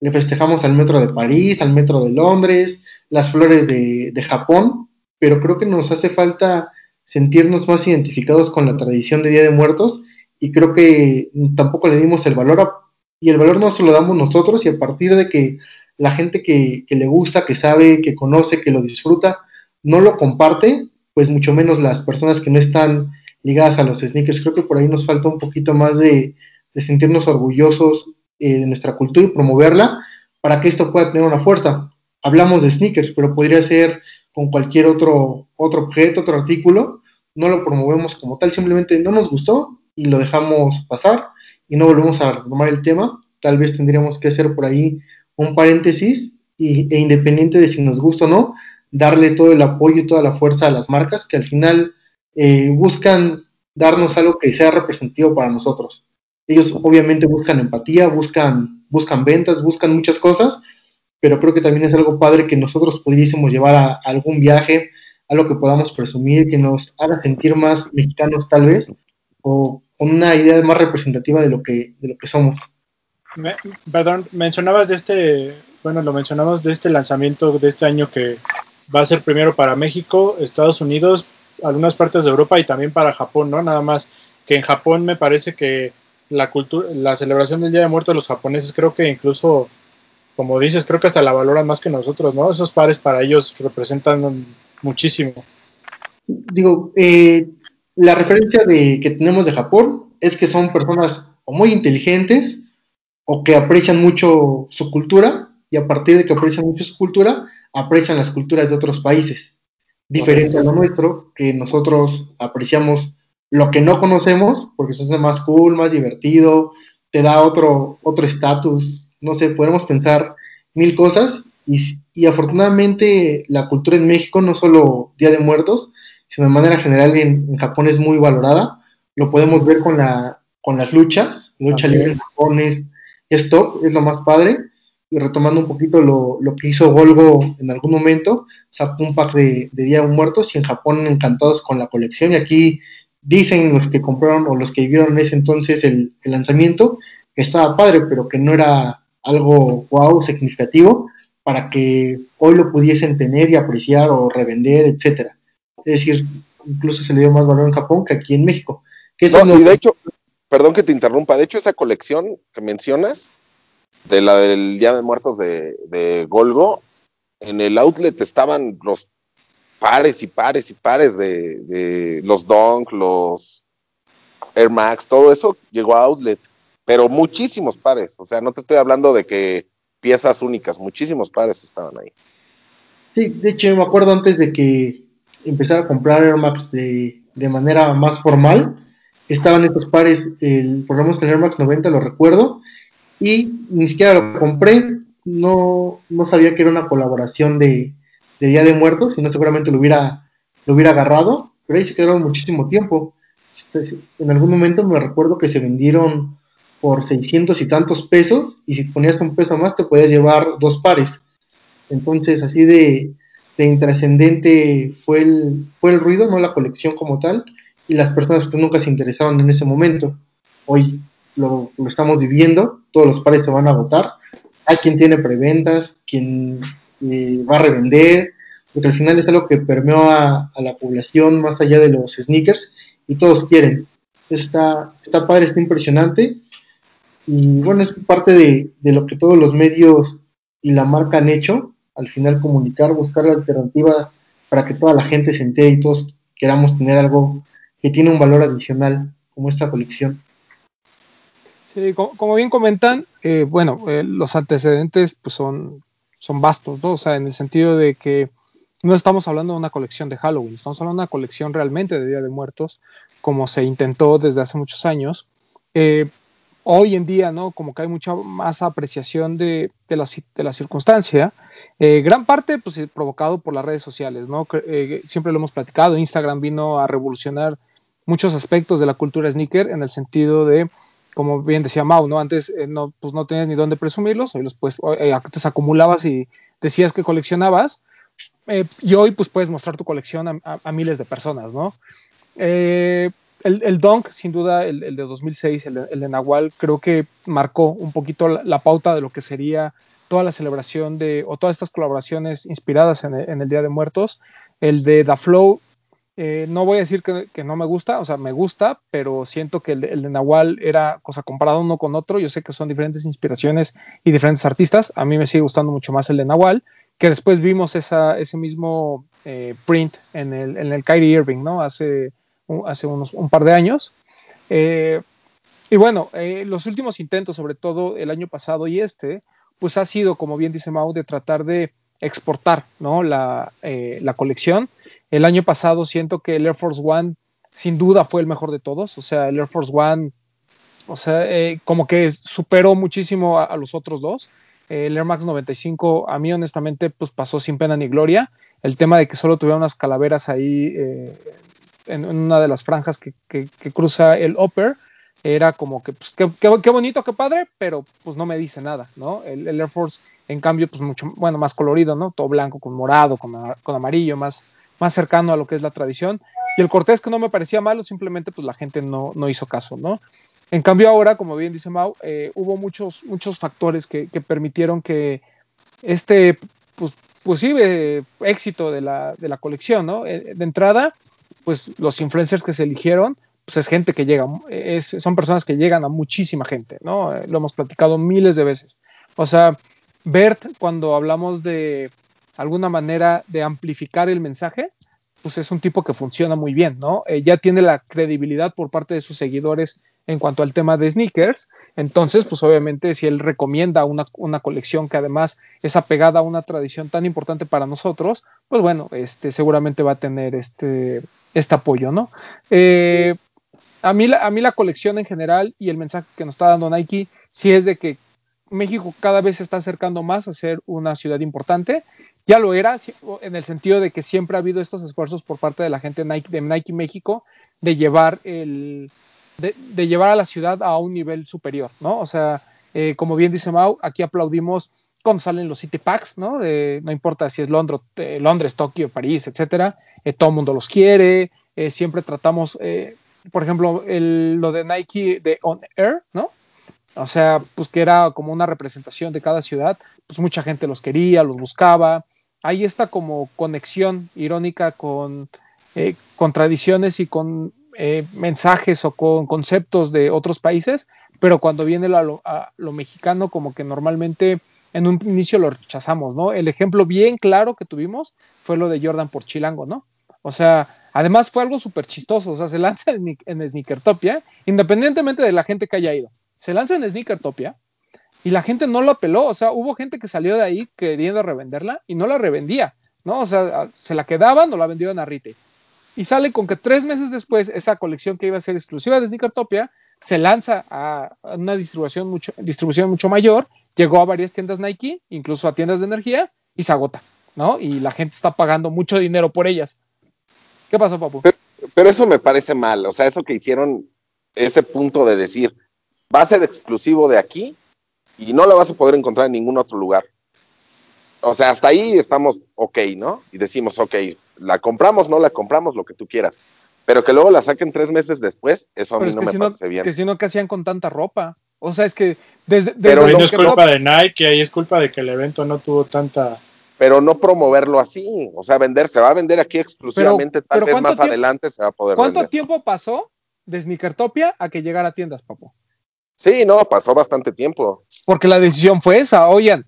Le festejamos al metro de París, al metro de Londres, las flores de, de Japón, pero creo que nos hace falta sentirnos más identificados con la tradición de Día de Muertos y creo que tampoco le dimos el valor a- y el valor no se lo damos nosotros y a partir de que la gente que, que le gusta, que sabe, que conoce, que lo disfruta, no lo comparte, pues mucho menos las personas que no están ligadas a los sneakers. Creo que por ahí nos falta un poquito más de, sentirnos orgullosos eh, de nuestra cultura y promoverla para que esto pueda tener una fuerza. Hablamos de sneakers, pero podría ser con cualquier otro, otro objeto, otro artículo, no lo promovemos como tal, simplemente no nos gustó y lo dejamos pasar y no volvemos a retomar el tema. Tal vez tendríamos que hacer por ahí un paréntesis y, e independiente de si nos gusta o no, darle todo el apoyo y toda la fuerza a las marcas que al final eh, buscan darnos algo que sea representativo para nosotros. Ellos obviamente buscan empatía, buscan, buscan ventas, buscan muchas cosas, pero creo que también es algo padre que nosotros pudiésemos llevar a, algún viaje, algo que podamos presumir, que nos haga sentir más mexicanos tal vez, o con una idea más representativa de lo que, de lo que somos. Me- perdón, mencionabas de este, bueno, lo mencionamos de este lanzamiento de este año que va a ser primero para México, Estados Unidos, algunas partes de Europa y también para Japón, ¿no? Nada más que en Japón me parece que la cultura, la celebración del Día de Muertos de los japoneses creo que incluso, como dices, creo que hasta la valoran más que nosotros, ¿no? Esos pares para ellos representan muchísimo. Digo, eh, la referencia de, que tenemos de Japón es que son personas o muy inteligentes o que aprecian mucho su cultura y a partir de que aprecian mucho su cultura, aprecian las culturas de otros países. Diferente a lo nuestro, que nosotros apreciamos lo que no conocemos porque se hace más cool, más divertido, te da otro otro estatus, no sé, podemos pensar mil cosas y, y afortunadamente la cultura en México, no solo Día de Muertos, sino de manera general en, en Japón es muy valorada. Lo podemos ver con, la, con las luchas. Lucha libre en Japón es, es top, es lo más padre. Y retomando un poquito lo, lo que hizo Golgo en algún momento, sacó un pack de, de Día de Muertos y en Japón encantados con la colección. Y aquí dicen los que compraron o los que vivieron en ese entonces el, el lanzamiento que estaba padre, pero que no era algo wow, significativo para que hoy lo pudiesen tener y apreciar o revender, etcétera. Es decir, incluso se le dio más valor en Japón que aquí en México. Que No, y de que- hecho, perdón que te interrumpa, de hecho esa colección que mencionas, de la del Día de Muertos de, de Golgo, en el outlet estaban los pares y pares y pares de, los Dunk, los Air Max, todo eso llegó a outlet, pero muchísimos pares, o sea, no te estoy hablando de que piezas únicas, muchísimos pares estaban ahí. Sí, de hecho me acuerdo antes de que empezara a comprar Air Max de, de manera más formal, estaban estos pares, el, el Air Max 90 lo recuerdo, y ni siquiera lo compré, no, no sabía que era una colaboración de, de Día de Muertos, si no seguramente lo hubiera, lo hubiera agarrado, pero ahí se quedaron muchísimo tiempo. Este, en algún momento me recuerdo que se vendieron por 600 y tantos pesos, y si ponías un peso más te podías llevar dos pares. Entonces, así de, de intrascendente fue el, fue el ruido, no la colección como tal, y las personas que nunca se interesaron en ese momento. Hoy lo, lo estamos viviendo, todos los pares se van a agotar. Hay quien tiene preventas, quien eh, va a revender, porque al final es algo que permeó a, a, la población más allá de los sneakers y todos quieren. Está, está padre, está impresionante. Y bueno, es parte de, de lo que todos los medios y la marca han hecho, al final comunicar, buscar la alternativa para que toda la gente se entere y todos queramos tener algo que tiene un valor adicional como esta colección. Sí, como, bien comentan, eh, bueno, eh, los antecedentes pues son, son vastos, ¿no? O sea, en el sentido de que no estamos hablando de una colección de Halloween, estamos hablando de una colección realmente de Día de Muertos, como se intentó desde hace muchos años. Eh, hoy en día, ¿no? Como que hay mucha más apreciación de, de, la, de la, circunstancia. Gran parte, pues, provocado por las redes sociales, ¿no? Siempre lo hemos platicado. Instagram vino a revolucionar muchos aspectos de la cultura sneaker en el sentido de, como bien decía Mau, ¿no? Antes eh, no, pues, no tenías ni dónde presumirlos, hoy los pues, antes acumulabas y decías que coleccionabas. y hoy, pues, puedes mostrar tu colección a, miles de personas, ¿no? el, el Dunk, sin duda, el, el de 2006, el, el, de Nahual, creo que marcó un poquito la, pauta de lo que sería toda la celebración de, o todas estas colaboraciones inspiradas en en el Día de Muertos. El de Da Flow, eh, no voy a decir que, no me gusta, o sea, me gusta, pero siento que el, de Nahual era cosa comparado uno con otro. Yo sé que son diferentes inspiraciones y diferentes artistas. A mí me sigue gustando mucho más el de Nahual, que después vimos ese mismo eh, print en el, en el Kyrie Irving, ¿no? Hace hace unos, un par de años. Eh, y bueno, los últimos intentos, sobre todo el año pasado y este, pues ha sido, como bien dice Mau, de tratar de exportar ¿no? la, eh, la, colección. El año pasado siento que el Air Force One sin duda fue el mejor de todos, o sea, el Air Force One, o sea, eh, como que superó muchísimo a, los otros dos. el Air Max 95, a mí honestamente, pues pasó sin pena ni gloria. El tema de que solo tuviera unas calaveras ahí en una de las franjas que, que, que cruza el upper, era como que, pues, qué, qué, bonito, qué padre, pero pues no me dice nada, ¿no? El, Air Force, en cambio, pues mucho, bueno, más colorido, ¿no? Todo blanco, con morado, con, con amarillo, más, más cercano a lo que es la tradición. Y el Cortés, que no me parecía malo, simplemente pues la gente no, no hizo caso, ¿no? En cambio ahora, como bien dice Mau, eh, hubo muchos, muchos factores que, que, permitieron que este pues, posible éxito de la, de la colección, ¿no? Eh, de entrada, pues los influencers que se eligieron, pues es gente que llega, es, son personas que llegan a muchísima gente, ¿no? Lo hemos platicado miles de veces. O sea, Bert, cuando hablamos de alguna manera de amplificar el mensaje, pues es un tipo que funciona muy bien, ¿no? Eh, ya tiene la credibilidad por parte de sus seguidores en cuanto al tema de sneakers. Entonces, pues obviamente si él recomienda una, una, colección que además es apegada a una tradición tan importante para nosotros, pues bueno, este, seguramente va a tener este, este apoyo, ¿no? Eh, a, mí la, colección en general y el mensaje que nos está dando Nike sí es de que México cada vez se está acercando más a ser una ciudad importante. Ya lo era, en el sentido de que siempre ha habido estos esfuerzos por parte de la gente de Nike, México de llevar, el, de, llevar a la ciudad a un nivel superior, ¿no? O sea, eh, como bien dice Mau, aquí aplaudimos cuando salen los City Packs, ¿no? No importa si es Londres, eh, Londres Tokio, París, etcétera, eh, todo el mundo los quiere, siempre tratamos, por ejemplo, el, lo de Nike de On Air, ¿no? O sea, pues que era como una representación de cada ciudad, pues mucha gente los quería, los buscaba. Hay esta como conexión irónica con, con tradiciones y con mensajes o con conceptos de otros países, pero cuando viene lo, lo mexicano, como que normalmente en un inicio lo rechazamos, ¿no? El ejemplo bien claro que tuvimos fue lo de Jordan por Chilango, ¿no? O sea, además fue algo súper chistoso, o sea, se lanza en, en Sneakertopia, independientemente de la gente que haya ido, se lanza en Sneakertopia, y la gente no lo apeló, o sea, hubo gente que salió de ahí queriendo revenderla y no la revendía, ¿no? O sea, se la quedaban o la vendieron a retail. Y sale con que tres meses después, esa colección que iba a ser exclusiva de Sneakertopia se lanza a una distribución mucho, distribución mucho mayor, llegó a varias tiendas Nike, incluso a tiendas de energía, y se agota, ¿no? Y la gente está pagando mucho dinero por ellas. ¿Qué pasó, papu? Pero, pero eso me parece mal, o sea, eso que hicieron, ese punto de decir, va a ser exclusivo de aquí y no la vas a poder encontrar en ningún otro lugar. O sea, hasta ahí estamos ok, ¿no? Y decimos, ok, la compramos, no la compramos, lo que tú quieras. Pero que luego la saquen tres meses después, eso a mí es no me si no, parece bien. que si no, ¿qué hacían con tanta ropa? O sea, es que desde, desde Pero Ahí lo no es que culpa no- de Nike, ahí es culpa de que el evento no tuvo tanta. Pero no promoverlo así, o sea, vender, se va a vender aquí exclusivamente, Pero- tal pero vez ¿cuánto más adelante se va a poder ¿Cuánto vender. tiempo pasó de Sneakertopia a que llegara a tiendas, papu? Sí, no, pasó bastante tiempo. Porque la decisión fue esa, oigan,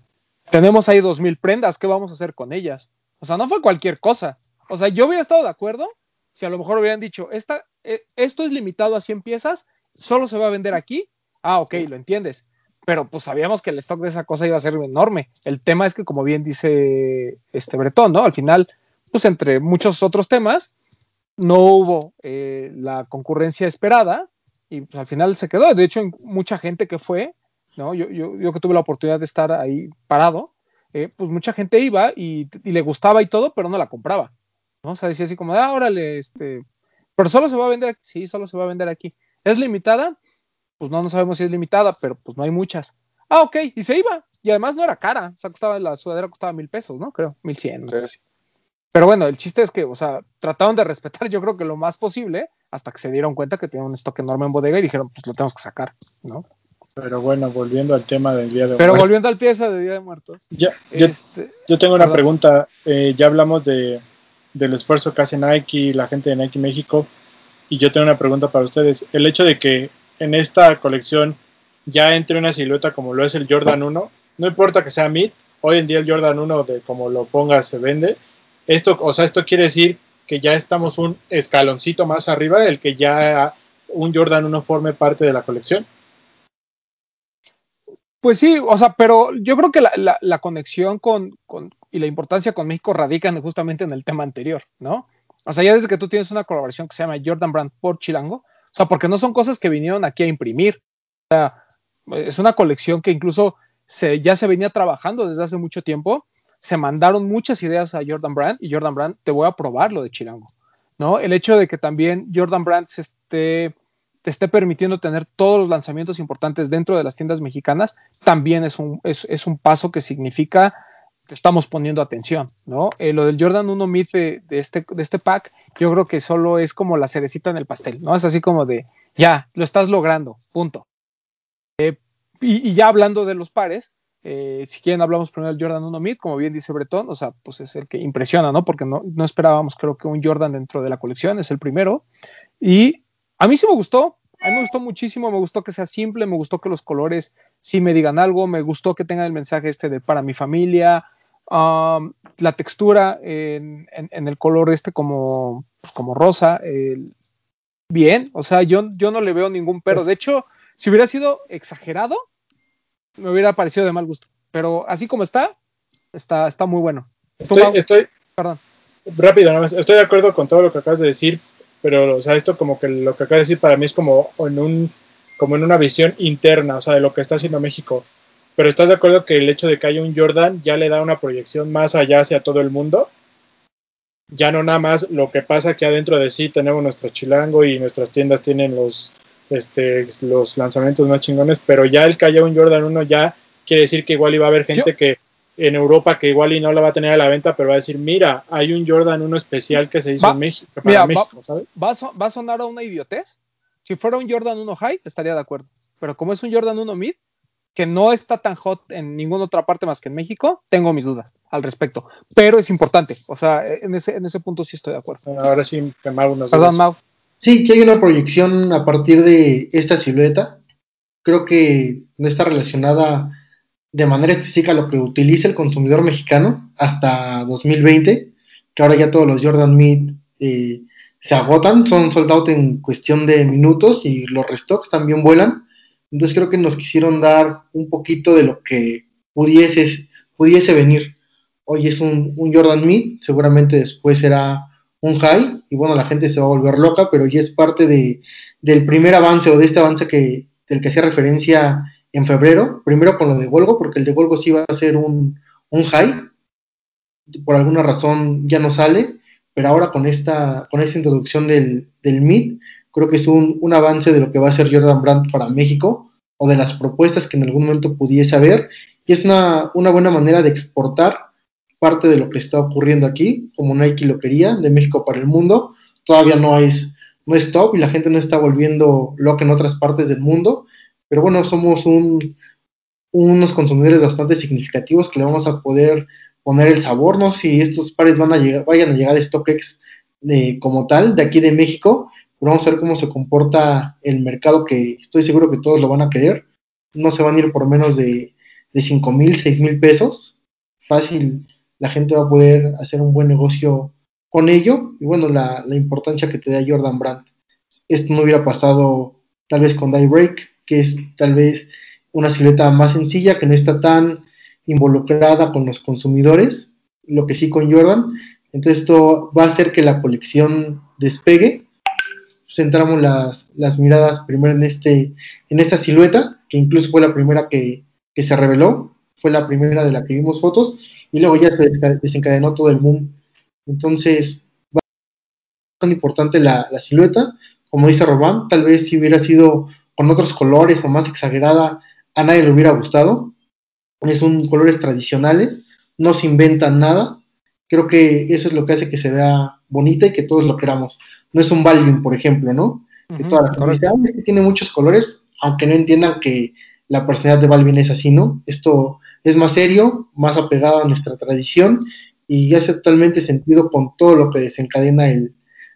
tenemos ahí dos mil prendas, ¿qué vamos a hacer con ellas? O sea, no fue cualquier cosa. O sea, yo hubiera estado de acuerdo si a lo mejor hubieran dicho, esta, eh, esto es limitado a 100 piezas, solo se va a vender aquí. Ah, ok, lo entiendes. Pero pues sabíamos que el stock de esa cosa iba a ser enorme. El tema es que, como bien dice este Bretón, ¿no? Al final, pues entre muchos otros temas, no hubo eh, la concurrencia esperada y pues, al final se quedó. De hecho, mucha gente que fue, ¿no? Yo, yo, yo que tuve la oportunidad de estar ahí parado, eh, pues mucha gente iba y, y, le gustaba y todo, pero no la compraba. ¿no? O sea, decía así como, ah, órale, este, pero solo se va a vender aquí. Sí, solo se va a vender aquí. ¿Es limitada? Pues no, no sabemos si es limitada, pero pues no hay muchas. Ah, ok, y se iba. Y además no era cara, o sea, costaba, la sudadera costaba mil pesos, ¿no? Creo, mil cien. ¿no? Sí. Pero bueno, el chiste es que, o sea, trataron de respetar yo creo que lo más posible hasta que se dieron cuenta que tenían un stock enorme en bodega y dijeron, pues lo tenemos que sacar, ¿no? Pero bueno, volviendo al tema del Día de Pero Muertos. volviendo al pieza de Día de Muertos. Ya, yo, este, yo tengo una perdón. pregunta. Eh, ya hablamos de, del esfuerzo que hace Nike y la gente de Nike México. Y yo tengo una pregunta para ustedes. El hecho de que en esta colección ya entre una silueta como lo es el Jordan 1, no importa que sea mid, hoy en día el Jordan 1 de como lo pongas se vende. Esto, o sea, esto quiere decir que ya estamos un escaloncito más arriba del que ya un Jordan 1 forme parte de la colección. Pues sí, o sea, pero yo creo que la, la, conexión con, con, y la importancia con México radican justamente en el tema anterior, ¿no? O sea, ya desde que tú tienes una colaboración que se llama Jordan Brand por Chilango, o sea, porque no son cosas que vinieron aquí a imprimir. O sea, es una colección que incluso se, ya se venía trabajando desde hace mucho tiempo. Se mandaron muchas ideas a Jordan Brand y Jordan Brand te voy a probar lo de Chilango, ¿no? El hecho de que también Jordan Brand se esté te esté permitiendo tener todos los lanzamientos importantes dentro de las tiendas mexicanas, también es un, es, es un paso que significa que estamos poniendo atención, ¿no? Eh, lo del Jordan 1 Mid de, de, este, de este pack, yo creo que solo es como la cerecita en el pastel, ¿no? Es así como de, ya, lo estás logrando, punto. Eh, y, ya hablando de los pares, eh, si quieren hablamos primero del Jordan 1 Mid, como bien dice Bretón, o sea, pues es el que impresiona, ¿no? Porque no, no esperábamos, creo que un Jordan dentro de la colección, es el primero. Y a mí sí me gustó, a mí me gustó muchísimo, me gustó que sea simple, me gustó que los colores sí me digan algo, me gustó que tenga el mensaje este de para mi familia, um, la textura en, en, en, el color este como, pues como rosa, el, bien, o sea, yo, yo no le veo ningún pero, de hecho, si hubiera sido exagerado, me hubiera parecido de mal gusto, pero así como está, está, está muy bueno. Estoy, estoy, perdón. Rápido, nada más, estoy de acuerdo con todo lo que acabas de decir, pero o sea, esto como que lo que acaba de decir para mí es como en un como en una visión interna, o sea, de lo que está haciendo México. Pero ¿estás de acuerdo que el hecho de que haya un Jordan ya le da una proyección más allá hacia todo el mundo? Ya no nada más lo que pasa que adentro de sí tenemos nuestro chilango y nuestras tiendas tienen los este los lanzamientos más chingones, pero ya el que haya un Jordan 1 ya quiere decir que igual iba a haber gente Yo, que en Europa que igual y no la va a tener a la venta, pero va a decir, mira, hay un Jordan 1 especial que se hizo va, en México, para mira, México, va, ¿sabes? Va, a, va a sonar a una idiotez. Si fuera un Jordan 1 High, estaría de acuerdo. Pero como es un Jordan 1 Mid, que no está tan hot en ninguna otra parte más que en México, tengo mis dudas al respecto. Pero es importante. O sea, en ese, en ese punto sí estoy de acuerdo. Ahora sí, que Mau nos Perdón, Mau. Sí, que hay una proyección a partir de esta silueta. Creo que no está relacionada de manera específica a lo que utiliza el consumidor mexicano hasta 2020, que ahora ya todos los Jordan Mid eh, se agotan, son sold out en cuestión de minutos y los restocks también vuelan. Entonces creo que nos quisieron dar un poquito de lo que pudiese, pudiese venir. Hoy es un, un Jordan Mid, seguramente después será un high, y bueno, la gente se va a volver loca, pero ya es parte de, del primer avance o de este avance que, del que hacía referencia en febrero, primero con lo de Golgo, porque el de Golgo sí iba a ser un, un high, por alguna razón ya no sale, pero ahora con esta, con esta introducción del, del mid, creo que es un, avance de lo que va a ser Jordan Brandt para México, o de las propuestas que en algún momento pudiese haber, y es una, una buena manera de exportar parte de lo que está ocurriendo aquí, como Nike lo quería, de México para el mundo, todavía no es, no es top y la gente no está volviendo loca en otras partes del mundo, pero bueno, somos un, unos consumidores bastante significativos que le vamos a poder poner el sabor, no si estos pares van a llegar, vayan a llegar a StockX eh, como tal, de aquí de México, vamos a ver cómo se comporta el mercado, que estoy seguro que todos lo van a querer, no se van a ir por menos de, de 5 mil, 6 mil pesos, fácil, la gente va a poder hacer un buen negocio con ello, y bueno, la, importancia que te da Jordan Brandt. Esto no hubiera pasado tal vez con Break, que es tal vez una silueta más sencilla, que no está tan involucrada con los consumidores, lo que sí con Jordan. Entonces esto va a hacer que la colección despegue. Centramos las, las miradas primero en, este, en esta silueta, que incluso fue la primera que, que se reveló, fue la primera de la que vimos fotos, y luego ya se desencadenó todo el boom. Entonces, tan importante la, la silueta, como dice Román, tal vez si hubiera sido con otros colores o más exagerada, a nadie le hubiera gustado. Es un colores tradicionales, no se inventan nada. Creo que eso es lo que hace que se vea bonita y que todos lo queramos. No es un Balvin, por ejemplo, ¿no? Uh -huh, que todas las es que tiene muchos colores, aunque no entiendan que la personalidad de Balvin es así, ¿no? Esto es más serio, más apegado a nuestra tradición y hace totalmente sentido con todo lo que desencadena el,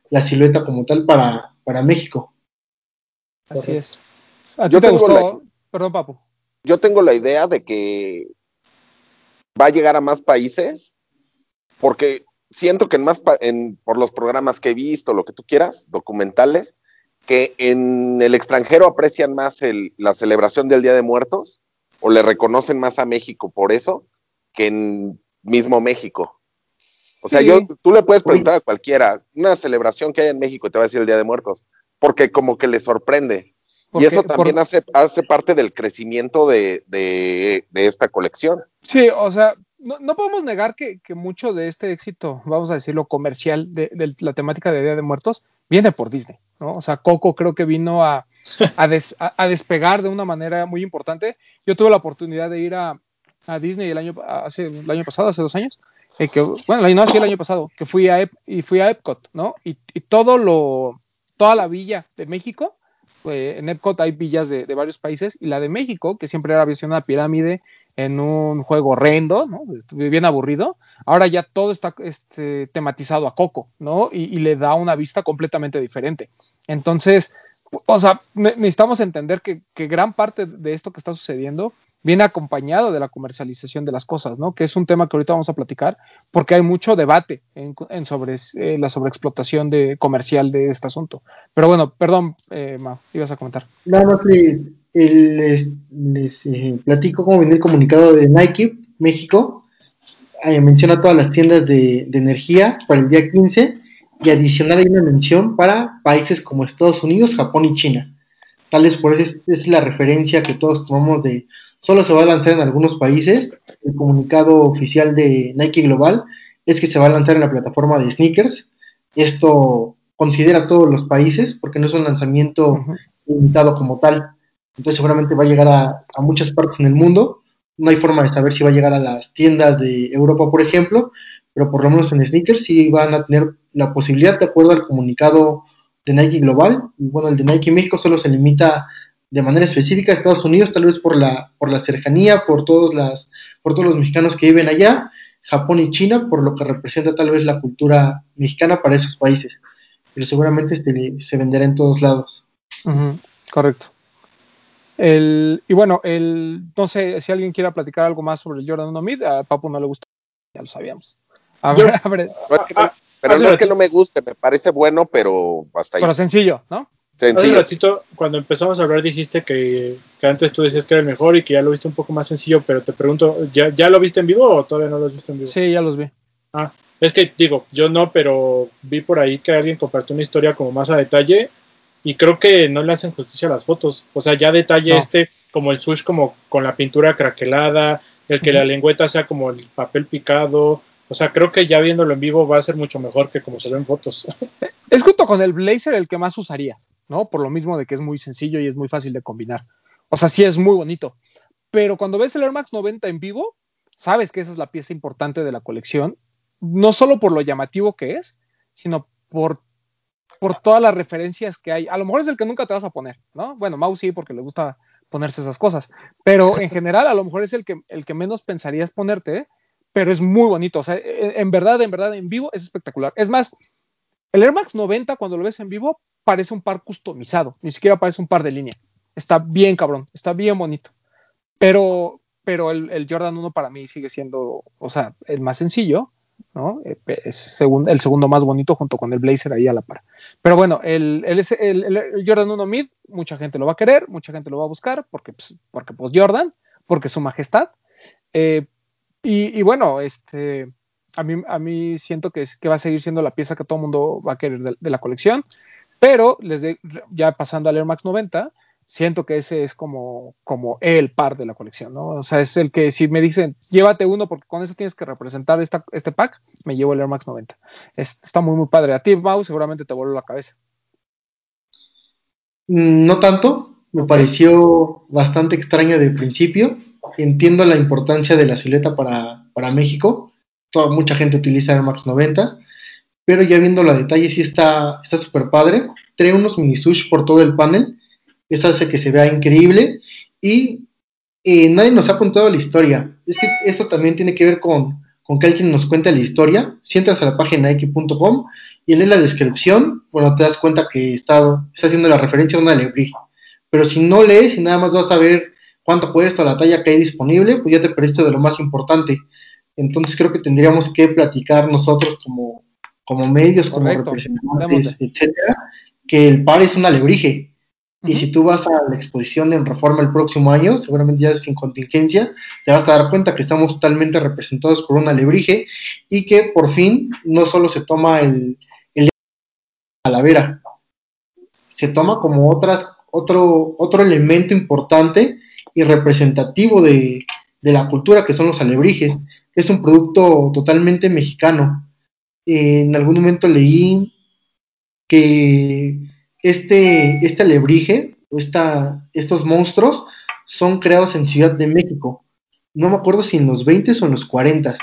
la silueta como tal para, para México. Así es. ¿A ti te gustó? La... Perdón, Papu. Yo tengo la idea de que va a llegar a más países porque siento que en más en, por los programas que he visto, lo que tú quieras, documentales, que en el extranjero aprecian más el, la celebración del Día de Muertos o le reconocen más a México por eso que en mismo México. O sea, sí. yo, tú le puedes preguntar a cualquiera, una celebración que hay en México, te va a decir el Día de Muertos, porque como que le sorprende. Y eso también por... hace, hace, parte del crecimiento de, de, de, esta colección. Sí, o sea, no, no podemos negar que, que, mucho de este éxito, vamos a decirlo, comercial de, de, la temática de Día de Muertos viene por Disney, ¿no? O sea, Coco creo que vino a, a, des, a, despegar de una manera muy importante. Yo tuve la oportunidad de ir a, Disney el año, hace, el año pasado, hace dos años, eh, que, bueno, no, sí, el año pasado, que fui a, y fui a Epcot, ¿no? Y, y todo lo, toda la villa de México eh, en Epcot hay villas de, de, varios países y la de México, que siempre era visión a pirámide en un juego horrendo, ¿no? bien aburrido, ahora ya todo está este, tematizado a Coco, ¿no? Y, y, le da una vista completamente diferente. Entonces, o sea, necesitamos entender que, que gran parte de esto que está sucediendo viene acompañado de la comercialización de las cosas, ¿no? Que es un tema que ahorita vamos a platicar, porque hay mucho debate en, en sobre eh, la sobreexplotación de, comercial de este asunto. Pero bueno, perdón, eh, Ma, ibas a comentar. Nada más les, les, les eh, platico cómo viene el comunicado de Nike México. Eh, menciona todas las tiendas de, de, energía para el día 15 y adicional hay una mención para países como Estados Unidos, Japón y China. Tal vez por eso es, es la referencia que todos tomamos de solo se va a lanzar en algunos países. El comunicado oficial de Nike Global es que se va a lanzar en la plataforma de sneakers. Esto considera todos los países porque no es un lanzamiento uh -huh. limitado como tal. Entonces seguramente va a llegar a, muchas partes en el mundo. No hay forma de saber si va a llegar a las tiendas de Europa, por ejemplo, pero por lo menos en sneakers sí van a tener la posibilidad, de acuerdo al comunicado de Nike Global. Y bueno, el de Nike México solo se limita de manera específica a Estados Unidos, tal vez por la, por la cercanía, por todos, las, por todos los mexicanos que viven allá, Japón y China, por lo que representa tal vez la cultura mexicana para esos países. Pero seguramente este, se venderá en todos lados. Correcto. El, y bueno, el, no sé si alguien quiera platicar algo más sobre el Jordan 1 Mid, a Papu no le gusta, ya lo sabíamos. A ver, a ver. No, es que no, pero no es que no me guste, me parece bueno, pero hasta ahí. Pero sencillo, ¿no? Hace un Sencillo. ratito, cuando empezamos a hablar, dijiste que, que antes tú decías que era el mejor y que ya lo viste un poco más sencillo, pero te pregunto, ¿ya, ¿ya lo viste en vivo o todavía no lo has visto en vivo? Sí, ya los vi. Es que digo, yo no, pero vi por ahí que alguien compartió una historia como más a detalle y creo que no le hacen justicia a las fotos. O sea, ya detalle No. este, como el sush como con la pintura craquelada, el que la lengüeta sea como el papel picado. O sea, creo que ya viéndolo en vivo va a ser mucho mejor que como se ve en fotos. Es junto con el Blazer el que más usarías, ¿no? Por lo mismo de que es muy sencillo y es muy fácil de combinar. O sea, sí es muy bonito. Pero cuando ves el Air Max 90 en vivo, sabes que esa es la pieza importante de la colección. No solo por lo llamativo que es, sino por, por todas las referencias que hay. A lo mejor es el que nunca te vas a poner, ¿no? Bueno, Mau sí, porque le gusta ponerse esas cosas. Pero en general, a lo mejor es el que, el que menos pensarías ponerte, pero es muy bonito. O sea, en, en verdad, en verdad, en vivo es espectacular. Es más, el Air Max 90, cuando lo ves en vivo, parece un par customizado, ni siquiera parece un par de línea. Está bien cabrón, está bien bonito. Pero, pero el, el Jordan 1 para mí sigue siendo, o sea, el más sencillo, ¿no? Eh, Es segun- el segundo más bonito junto con el Blazer ahí a la par. Pero bueno, el, el, el- el- Jordan 1 Mid, mucha gente lo va a querer, mucha gente lo va a buscar, porque, pues, porque pues Jordan, porque su majestad. Eh, y, y bueno, este, a mí, a mí siento que, que va a seguir siendo la pieza que todo el mundo va a querer de, la colección, pero les ya pasando al Air Max 90, siento que ese es como, como el par de la colección, ¿no? O sea, es el que si me dicen, llévate uno porque con eso tienes que representar esta, este pack, me llevo el Air Max 90. Es- está muy, muy padre. A ti, Mau, seguramente te voló la cabeza. Mm, No tanto, me pareció bastante extraño de principio. Entiendo la importancia de la silueta para, para México. Toda, mucha gente utiliza Air Max 90, pero ya viéndolo a detalle sí está está súper padre. Trae unos mini sush por todo el panel. Eso hace que se vea increíble. Y eh, nadie nos ha contado la historia. Es que esto también tiene que ver con, con que alguien nos cuente la historia. Si entras a la página Nike.com y lees la descripción, bueno, te das cuenta que está, está haciendo la referencia a una alebrije. Pero si no lees y nada más vas a ver cuánto cuesta la talla que hay disponible, pues ya te perdiste de lo más importante. Entonces creo que tendríamos que platicar nosotros como, como medios, como Correcto. representantes, etcétera, que el par es un alebrije. Y si tú vas a la exposición en Reforma el próximo año, seguramente ya sin contingencia, te vas a dar cuenta que estamos totalmente representados por un alebrije y que por fin no solo se toma el, el calavera, se toma como otras, otro, otro elemento importante y representativo de, de la cultura que son los alebrijes. Es un producto totalmente mexicano. En algún momento leí que este, este alebrije, esta, estos monstruos, son creados en Ciudad de México. No me acuerdo si en los 20 o en los 40,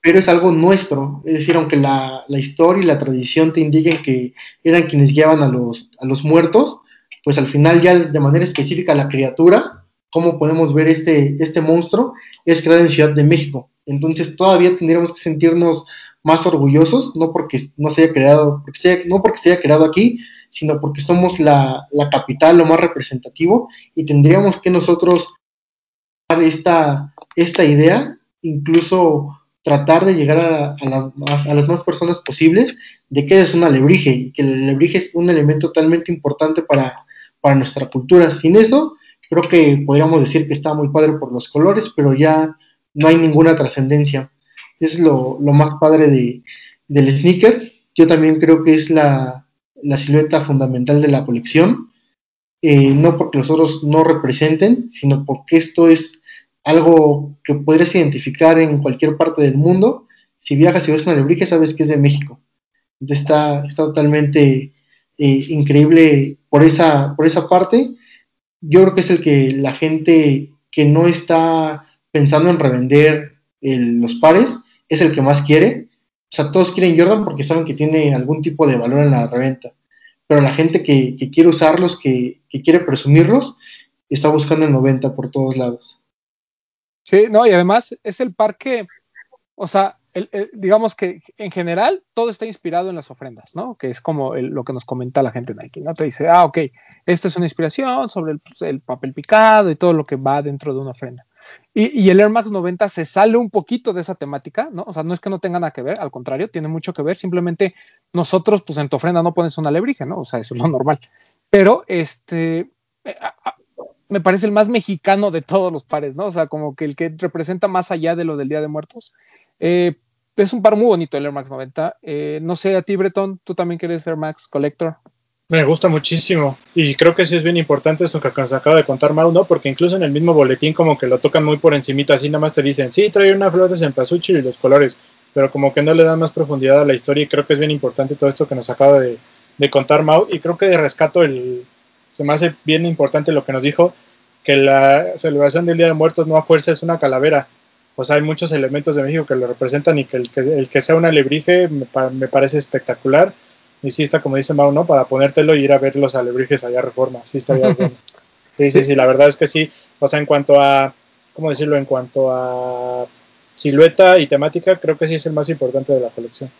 pero es algo nuestro. Es decir, aunque la, la historia y la tradición te indiquen que eran quienes guiaban a los, a los muertos, pues al final ya de manera específica la criatura, como podemos ver este, este monstruo, es creado en Ciudad de México. Entonces todavía tendríamos que sentirnos más orgullosos, no porque no se haya creado, porque no porque se haya creado aquí, sino porque somos la, la, capital, lo más representativo, y tendríamos que nosotros dar esta, esta idea, incluso tratar de llegar a, a, la, a, las más personas posibles de que es un alebrije, y que el alebrije es un elemento totalmente importante para, para nuestra cultura. Sin eso, creo que podríamos decir que está muy padre por los colores, pero ya no hay ninguna trascendencia. Es lo, lo, más padre de, del sneaker. Yo también creo que es la, la silueta fundamental de la colección. Eh, no porque los otros no representen, sino porque esto es algo que podrías identificar en cualquier parte del mundo. Si viajas y ves una alebrije, sabes que es de México. Está, está totalmente eh, increíble por esa, por esa parte. Yo creo que es el que la gente que no está pensando en revender el, los pares es el que más quiere. O sea, todos quieren Jordan porque saben que tiene algún tipo de valor en la reventa. Pero la gente que, quiere usarlos, que, quiere presumirlos, está buscando el 90 por todos lados. Sí, no, y además es el par que, o sea, digamos que en general todo está inspirado en las ofrendas, ¿no? Que es como lo que nos comenta la gente Nike, ¿no? Te dice, ah, ok, esta es una inspiración sobre el papel picado y todo lo que va dentro de una ofrenda. Y, el Air Max 90 se sale un poquito de esa temática, ¿no? O sea, no es que no tenga nada que ver, al contrario, tiene mucho que ver, simplemente nosotros, pues en tu ofrenda no pones una alebrije, ¿no? O sea, eso es lo normal. pero este eh, me parece el más mexicano de todos los pares, ¿no? O sea, como que el que representa más allá de lo del Día de Muertos. Eh, es un par muy bonito el Air Max 90. Eh, no sé, a ti, Breton, tú también quieres Air Max Collector. Me gusta muchísimo. Y creo que sí es bien importante eso que nos acaba de contar Mau, ¿no? Porque incluso en el mismo boletín como que lo tocan muy por encimita, así nada más te dicen, sí, trae una flor de cempasúchil y los colores, pero como que no le dan más profundidad a la historia y creo que es bien importante todo esto que nos acaba de, de contar Mau. Y creo que de rescato el, se me hace bien importante lo que nos dijo, que la celebración del Día de Muertos no a fuerza es una calavera, o sea, hay muchos elementos de México que lo representan y que el que, el que sea un alebrije me, me parece espectacular y sí está, como dice Mau, ¿no? Para ponértelo y ir a ver los alebrijes allá a Reforma. Sí está bien. Sí, sí, sí, la verdad es que sí. O sea, en cuanto a, ¿cómo decirlo? En cuanto a silueta y temática, creo que sí es el más importante de la colección.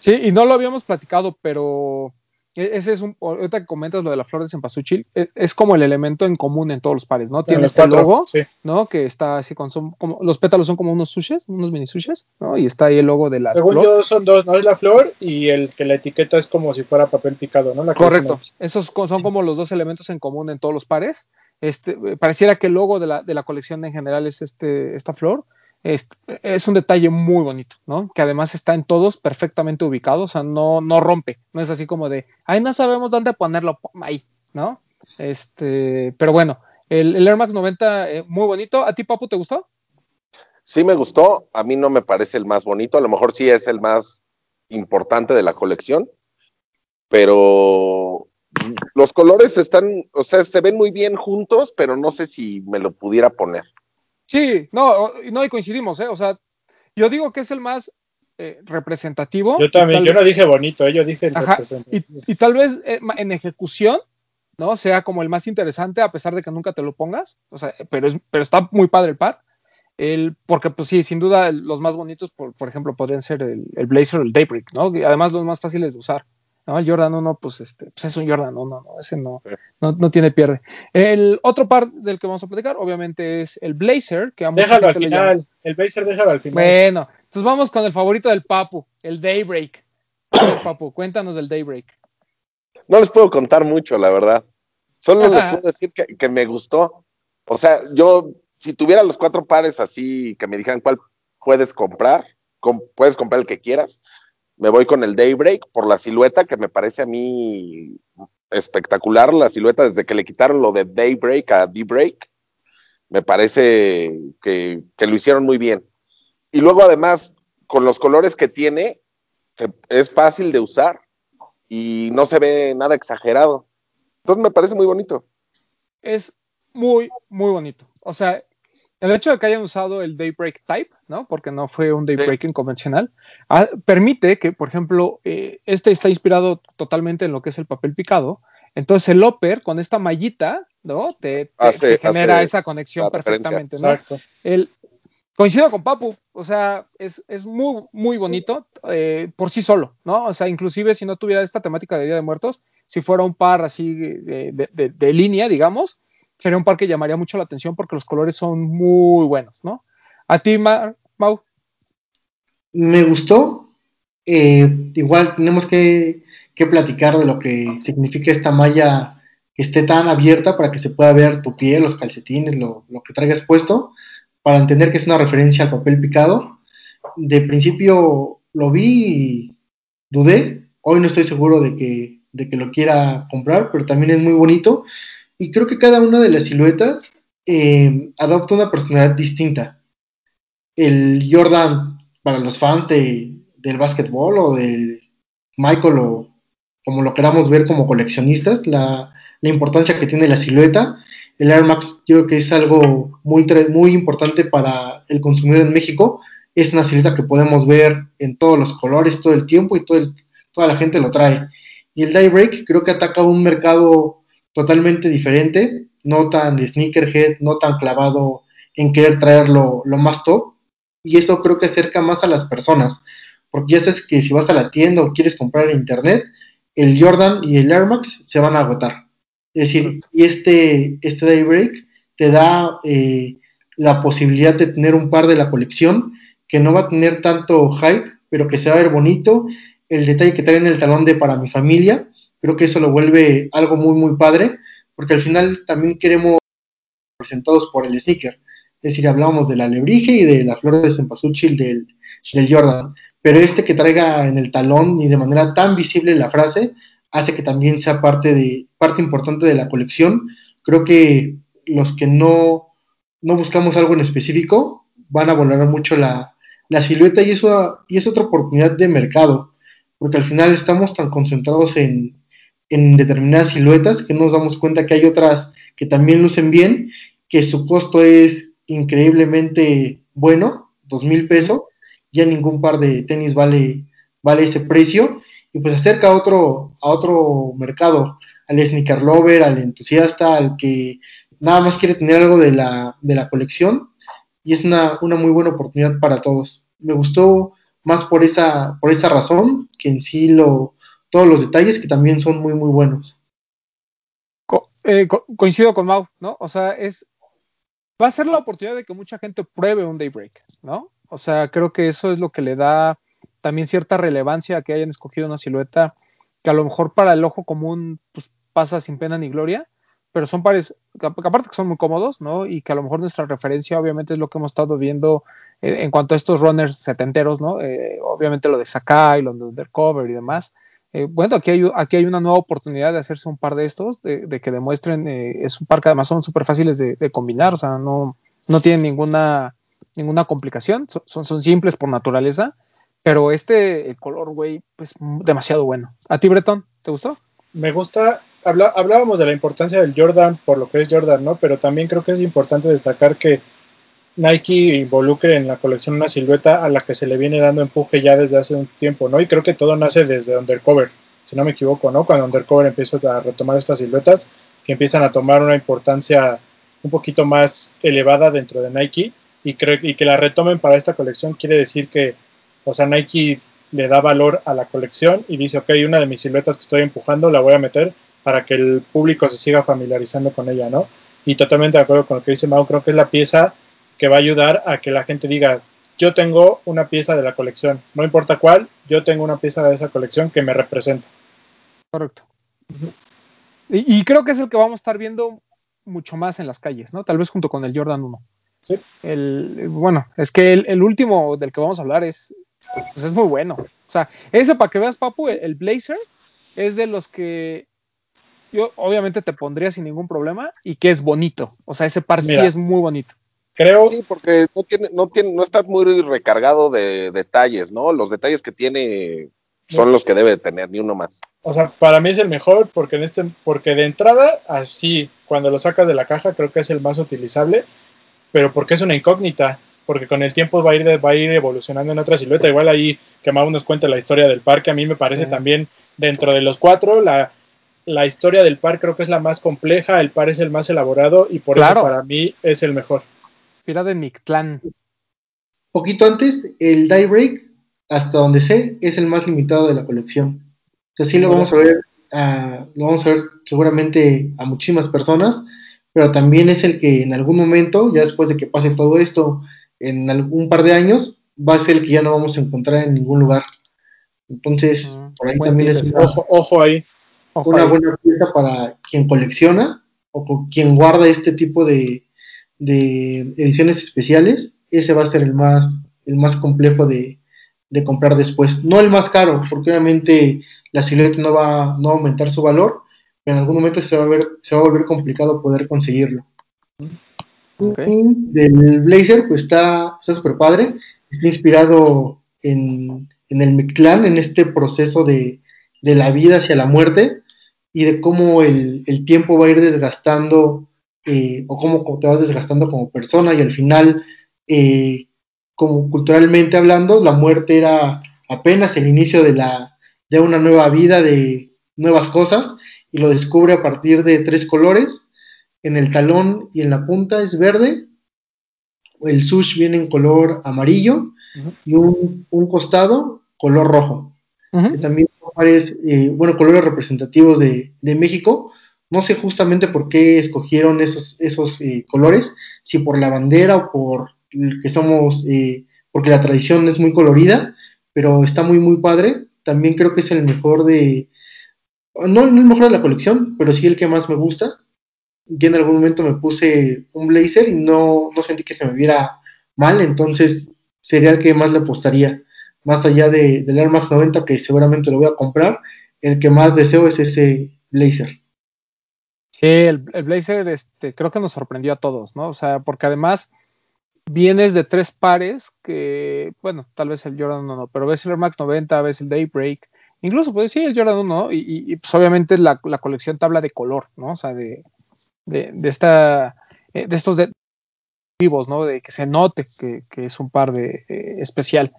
Sí, y no lo habíamos platicado, pero ese es un, ahorita que comentas lo de la flor de cempasúchil, e-, es, como el elemento en común en todos los pares, ¿no? Tiene este logo, ¿no? Que está así con, son, como, los pétalos son como unos sushes, unos mini sushes, ¿no? Y está ahí el logo de la Según yo son dos, ¿no? Es la flor y el que la etiqueta es como si fuera papel picado, ¿no? Correcto, esos son como los dos elementos en común en todos los pares. Este, pareciera que el logo de la, de la colección en general es este, esta flor, es, un detalle muy bonito, ¿no? Que además está en todos perfectamente ubicados, o sea, no, no rompe, no es así como de, ahí no sabemos dónde ponerlo, ahí, ¿no? Este, pero bueno, el, Air Max 90, eh, muy bonito. ¿A ti, Papu, te gustó? Sí, me gustó. A mí no me parece el más bonito, a lo mejor sí es el más importante de la colección, pero los colores están, o sea, se ven muy bien juntos, pero no sé si me lo pudiera poner. Sí, no, no, y coincidimos, ¿eh? O sea, yo digo que es el más eh, representativo. Yo también, yo no dije bonito, ¿eh? yo dije representativo. Y, tal vez eh, en ejecución, ¿no? Sea como el más interesante, a pesar de que nunca te lo pongas, o sea, pero, es, pero está muy padre el par. El, porque, pues sí, sin duda, los más bonitos, por, por ejemplo, podrían ser el, el Blazer o el Daybreak, ¿no? Y además, los más fáciles de usar. ¿No? El Jordan 1, pues, este, pues es un Jordan 1, no, ese no, no, tiene pierde. El otro par del que vamos a platicar, obviamente, es el Blazer, que Déjalo al final, el Blazer déjalo al final. Bueno, entonces vamos con el favorito del Papu, el Daybreak. Papu, cuéntanos del Daybreak. No les puedo contar mucho, la verdad. Solo les puedo decir que, me gustó. O sea, yo, si tuviera los cuatro pares así, que me dijeran cuál puedes comprar, puedes comprar el que quieras, me voy con el Daybreak por la silueta que me parece a mí espectacular, la silueta desde que le quitaron lo de Daybreak a D-Break, me parece que, lo hicieron muy bien. Y luego además, con los colores que tiene, es fácil de usar y no se ve nada exagerado. Entonces me parece muy bonito. Es muy, muy bonito. O sea, el hecho de que hayan usado el Daybreak Type, ¿no? Porque no fue un Daybreaking convencional, ah, permite que, por ejemplo, eh, este está inspirado totalmente en lo que es el papel picado. Entonces el Upper con esta mallita, ¿no? Te, genera esa conexión perfectamente, ¿no? Exacto. El, coincido con Papu, o sea, es, muy, muy bonito eh, por sí solo, ¿no? O sea, inclusive si no tuviera esta temática de Día de Muertos, si fuera un par así de línea, digamos, sería un par que llamaría mucho la atención porque los colores son muy buenos, ¿no? ¿A ti, Mau? Me gustó. Eh, igual tenemos que, platicar de lo que significa esta malla que esté tan abierta para que se pueda ver tu piel, los calcetines, lo, que traigas puesto, para entender que es una referencia al papel picado. De principio lo vi y dudé. Hoy no estoy seguro de que, de que lo quiera comprar, pero también es muy bonito y creo que cada una de las siluetas eh, adopta una personalidad distinta. El Jordan, para los fans de, del básquetbol o del Michael o como lo queramos ver como coleccionistas, la, importancia que tiene la silueta. El Air Max yo creo que es algo muy, muy importante para el consumidor en México. Es una silueta que podemos ver en todos los colores todo el tiempo y todo toda la gente lo trae. Y el Daybreak creo que ataca un mercado totalmente diferente, no tan sneakerhead, no tan clavado en querer traer lo, más top. Y eso creo que acerca más a las personas, porque ya sabes que si vas a la tienda o quieres comprar en internet, el Jordan y el Air Max se van a agotar. Es decir, y este, este Daybreak te da eh, la posibilidad de tener un par de la colección que no va a tener tanto hype, pero que se va a ver bonito. El detalle que trae en el talón de para mi familia, Creo que eso lo vuelve algo muy, muy padre, porque al final también queremos presentados por el sneaker. Es decir, hablábamos de la lebrige y de la flor de cempasúchil del, del Jordan. Pero este que traiga en el talón y de manera tan visible la frase, hace que también sea parte, de, parte importante de la colección. Creo que los que no, no buscamos algo en específico van a volar mucho la, la silueta y, eso, y es otra oportunidad de mercado, porque al final estamos tan concentrados en, en determinadas siluetas que nos damos cuenta que hay otras que también lucen bien, que su costo es increíblemente bueno, dos mil pesos, ya ningún par de tenis vale, vale ese precio, y pues acerca a otro, a otro mercado, al sneaker lover, al entusiasta, al que nada más quiere tener algo de la, de la colección, y es una, una muy buena oportunidad para todos. Me gustó más por esa, por esa razón que en sí lo, todos los detalles que también son muy, muy buenos. Eh, co coincido con Mau, ¿no? O sea, es, va a ser la oportunidad de que mucha gente pruebe un Daybreak, ¿no? O sea, creo que eso es lo que le da también cierta relevancia a que hayan escogido una silueta que a lo mejor para el ojo común pues, pasa sin pena ni gloria, pero son pares, aparte que son muy cómodos, ¿no? Y que a lo mejor nuestra referencia obviamente es lo que hemos estado viendo en, en cuanto a estos runners setenteros, ¿no? Eh, obviamente lo de Sakai, lo de Undercover y demás. Eh, bueno, aquí hay, aquí hay una nueva oportunidad de hacerse un par de estos, de, que demuestren, eh, es un par que además son súper fáciles de, de, combinar, o sea, no, no tienen ninguna, ninguna complicación, son, son simples por naturaleza, pero este el color, güey, pues demasiado bueno. ¿A ti, Bretón, te gustó? Me gusta, habla, hablábamos de la importancia del Jordan por lo que es Jordan, ¿no? Pero también creo que es importante destacar que Nike involucre en la colección una silueta a la que se le viene dando empuje ya desde hace un tiempo, ¿no? Y creo que todo nace desde Undercover, si no me equivoco, ¿no? Cuando Undercover empieza a retomar estas siluetas que empiezan a tomar una importancia un poquito más elevada dentro de Nike y, creo, y que la retomen para esta colección quiere decir que, o sea, Nike le da valor a la colección y dice, ok, una de mis siluetas que estoy empujando la voy a meter para que el público se siga familiarizando con ella, ¿no? Y totalmente de acuerdo con lo que dice Mau, creo que es la pieza que va a ayudar a que la gente diga, yo tengo una pieza de la colección, no importa cuál, yo tengo una pieza de esa colección que me representa. Correcto. Uh -huh. y, y, creo que es el que vamos a estar viendo mucho más en las calles, ¿no? Tal vez junto con el Jordan 1. Sí. El, bueno, es que el, el, último del que vamos a hablar es, pues es muy bueno. O sea, ese para que veas, Papu, el, el Blazer es de los que yo obviamente te pondría sin ningún problema y que es bonito. O sea, ese par Mira, sí es muy bonito. Creo. Sí, porque no tiene, no tiene, no está muy recargado de detalles, ¿no? Los detalles que tiene son los que debe tener, ni uno más. O sea, para mí es el mejor porque en este, porque de entrada, así, cuando lo sacas de la caja, creo que es el más utilizable, pero porque es una incógnita, porque con el tiempo va a ir, va a ir evolucionando en otra silueta. Igual ahí que Mau nos cuenta la historia del parque, a mí me parece sí. también dentro de los cuatro, la, la historia del par creo que es la más compleja, el par es el más elaborado y por claro. eso para mí es el mejor. Mira de Mictlán. Poquito antes, el Die Break, hasta donde sé, es el más limitado de la colección. O sea, sí lo vamos a ver, uh, lo vamos a ver seguramente a muchísimas personas, pero también es el que en algún momento, ya después de que pase todo esto, en algún par de años, va a ser el que ya no vamos a encontrar en ningún lugar. Entonces, uh, por ahí también es una, ojo, ojo ahí. Ojo una ahí. buena pieza para quien colecciona o quien guarda este tipo de, de ediciones especiales, ese va a ser el más, el más complejo de, de, comprar después. No el más caro, porque obviamente la silueta no va, no va a aumentar su valor, pero en algún momento se va a, ver, se va a volver complicado poder conseguirlo. Okay. Del Blazer, pues está súper padre, está inspirado en, en el Mictlán, en este proceso de, de, la vida hacia la muerte y de cómo el, el tiempo va a ir desgastando eh, o cómo te vas desgastando como persona y al final, eh, como culturalmente hablando, la muerte era apenas el inicio de, la, de una nueva vida, de nuevas cosas, y lo descubre a partir de tres colores, en el talón y en la punta es verde, el sush viene en color amarillo uh -huh. y un, un, costado color rojo, uh -huh. que también son eh, bueno, colores representativos de, de México, no sé justamente por qué escogieron esos, esos eh, colores, si por la bandera o por que somos, eh, porque la tradición es muy colorida, pero está muy, muy padre. También creo que es el mejor de, no, el mejor de la colección, pero sí el que más me gusta. Ya en algún momento me puse un blazer y no, no sentí que se me viera mal, entonces sería el que más le apostaría. Más allá de, del Air Max 90, que seguramente lo voy a comprar, el que más deseo es ese blazer. Sí, el, Blazer este, creo que nos sorprendió a todos, ¿no? O sea, porque además vienes de tres pares que, bueno, tal vez el Jordan 1 no, pero ves el Max 90, ves el Daybreak, incluso puedes decir el Jordan 1, y, y, pues obviamente la, colección te habla de color, ¿no? O sea, de, de, esta, eh, de estos vivos, ¿no? De que se note que, es un par de eh, especial.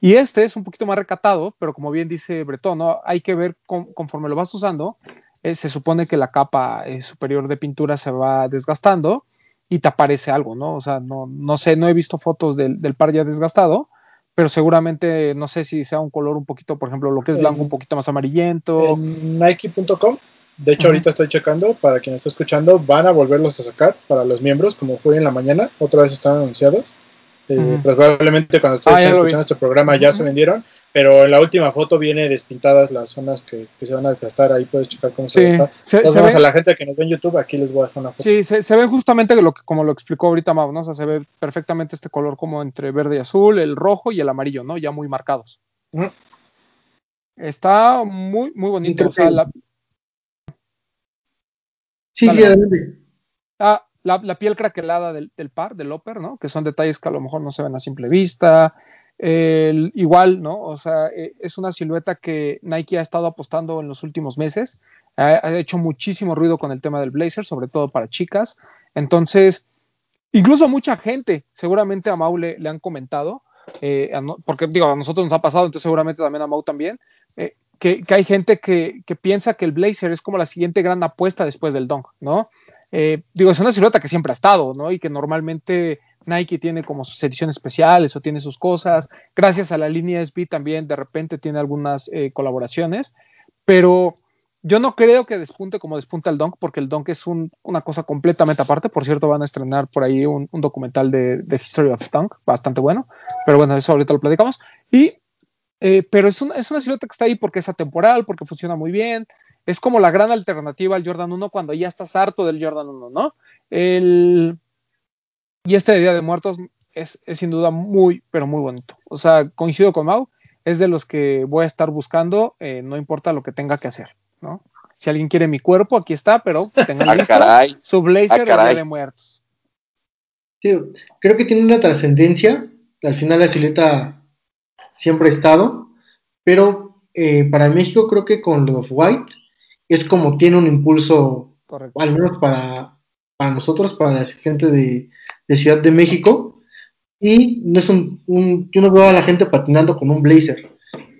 Y este es un poquito más recatado, pero como bien dice Bretón, ¿no? Hay que ver con, conforme lo vas usando, eh, se supone que la capa eh, superior de pintura se va desgastando y te aparece algo, ¿no? O sea, no, no sé, no he visto fotos del, del, par ya desgastado, pero seguramente no sé si sea un color un poquito, por ejemplo, lo que es blanco un poquito más amarillento. En Nike.com, de hecho, uh -huh. ahorita estoy checando, para quien está escuchando, van a volverlos a sacar para los miembros, como fue en la mañana, otra vez están anunciados. Eh, uh -huh. Probablemente cuando ustedes ah, estén escuchando este programa ya uh -huh. se vendieron, pero en la última foto viene despintadas las zonas que, que se van a desgastar. Ahí puedes checar cómo sí, se, se, se ve. a la gente que nos ve en YouTube, aquí les voy a dejar una foto. Sí, se, se ve justamente lo que, como lo explicó ahorita Mau, ¿no? O sea, se ve perfectamente este color como entre verde y azul, el rojo y el amarillo, ¿no? Ya muy marcados. Está muy, muy bonito. O sea, la... Sí, sí, adelante. Ah, la, la, piel craquelada del, par, del upper, ¿no? Que son detalles que a lo mejor no se ven a simple vista. Igual, ¿no? O sea, eh, es una silueta que Nike ha estado apostando en los últimos meses. Ha, hecho muchísimo ruido con el tema del blazer, sobre todo para chicas. Entonces, incluso mucha gente, seguramente a Mau le, han comentado, eh, porque digo, a nosotros nos ha pasado, entonces seguramente también a Mau también, eh, que, hay gente que, que, piensa que el blazer es como la siguiente gran apuesta después del dunk, ¿no? Eh, digo, es una silueta que siempre ha estado, ¿no? Y que normalmente Nike tiene como sus ediciones especiales o tiene sus cosas. Gracias a la línea SB también de repente tiene algunas eh, colaboraciones, pero yo no creo que despunte como despunta el Dunk, porque el Dunk es un, una cosa completamente aparte. Por cierto, van a estrenar por ahí un, un documental de, de, History of Dunk, bastante bueno, pero bueno, eso ahorita lo platicamos. Y, eh, pero es, un, es una silueta que está ahí porque es atemporal, porque funciona muy bien, es como la gran alternativa al Jordan 1 cuando ya estás harto del Jordan 1, ¿no? El, y este de Día de Muertos es, es, sin duda muy, pero muy bonito. O sea, coincido con Mau, es de los que voy a estar buscando, eh, no importa lo que tenga que hacer, ¿no? Si alguien quiere mi cuerpo, aquí está, pero tengan ah, listo caray. su blazer ah, de Día de Muertos. Sí, creo que tiene una trascendencia. Al final la silueta siempre ha estado, pero eh, para México creo que con los White es como tiene un impulso, Correcto. al menos para, para nosotros, para la gente de, de, Ciudad de México, y no es un, un, yo no veo a la gente patinando con un blazer,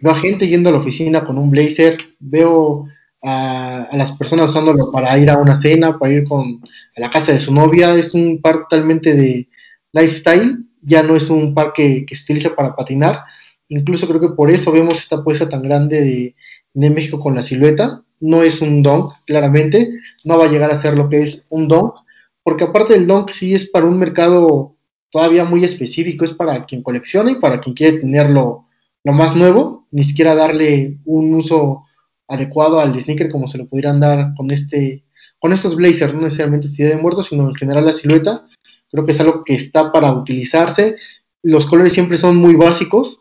veo a gente yendo a la oficina con un blazer, veo a, a las personas usándolo para ir a una cena, para ir con, a la casa de su novia, es un par totalmente de lifestyle, ya no es un par que, que se utiliza para patinar, incluso creo que por eso vemos esta apuesta tan grande de, de México con la silueta, no es un donk, claramente, no va a llegar a ser lo que es un donk, porque aparte del donk sí es para un mercado todavía muy específico, es para quien colecciona y para quien quiere tenerlo lo más nuevo, ni siquiera darle un uso adecuado al sneaker como se lo pudieran dar con este con estos blazers, no necesariamente este de muertos, sino en general la silueta, creo que es algo que está para utilizarse, los colores siempre son muy básicos,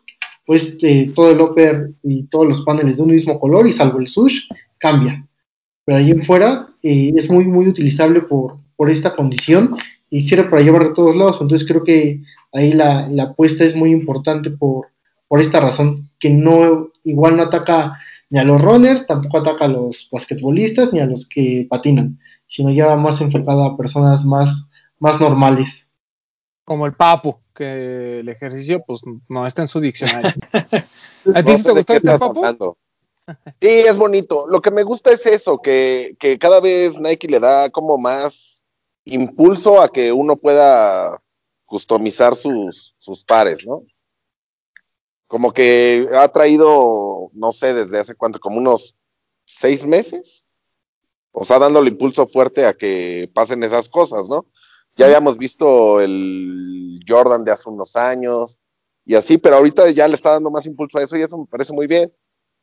pues eh, todo el upper y todos los paneles de un mismo color y salvo el sush, cambia. Pero ahí en fuera eh, es muy, muy utilizable por, por esta condición y sirve para llevar a todos lados. Entonces creo que ahí la, la apuesta es muy importante por, por esta razón, que no igual no ataca ni a los runners, tampoco ataca a los basquetbolistas ni a los que patinan, sino ya más enfocada a personas más, más normales. Como el papo, que el ejercicio pues no está en su diccionario. ¿A ti sí te gustó este papo? Sí, es bonito. Lo que me gusta es eso, que, que, cada vez Nike le da como más impulso a que uno pueda customizar sus, sus pares, ¿no? Como que ha traído, no sé, desde hace cuánto, como unos seis meses, o sea, dándole impulso fuerte a que pasen esas cosas, ¿no? Ya habíamos visto el Jordan de hace unos años y así, pero ahorita ya le está dando más impulso a eso y eso me parece muy bien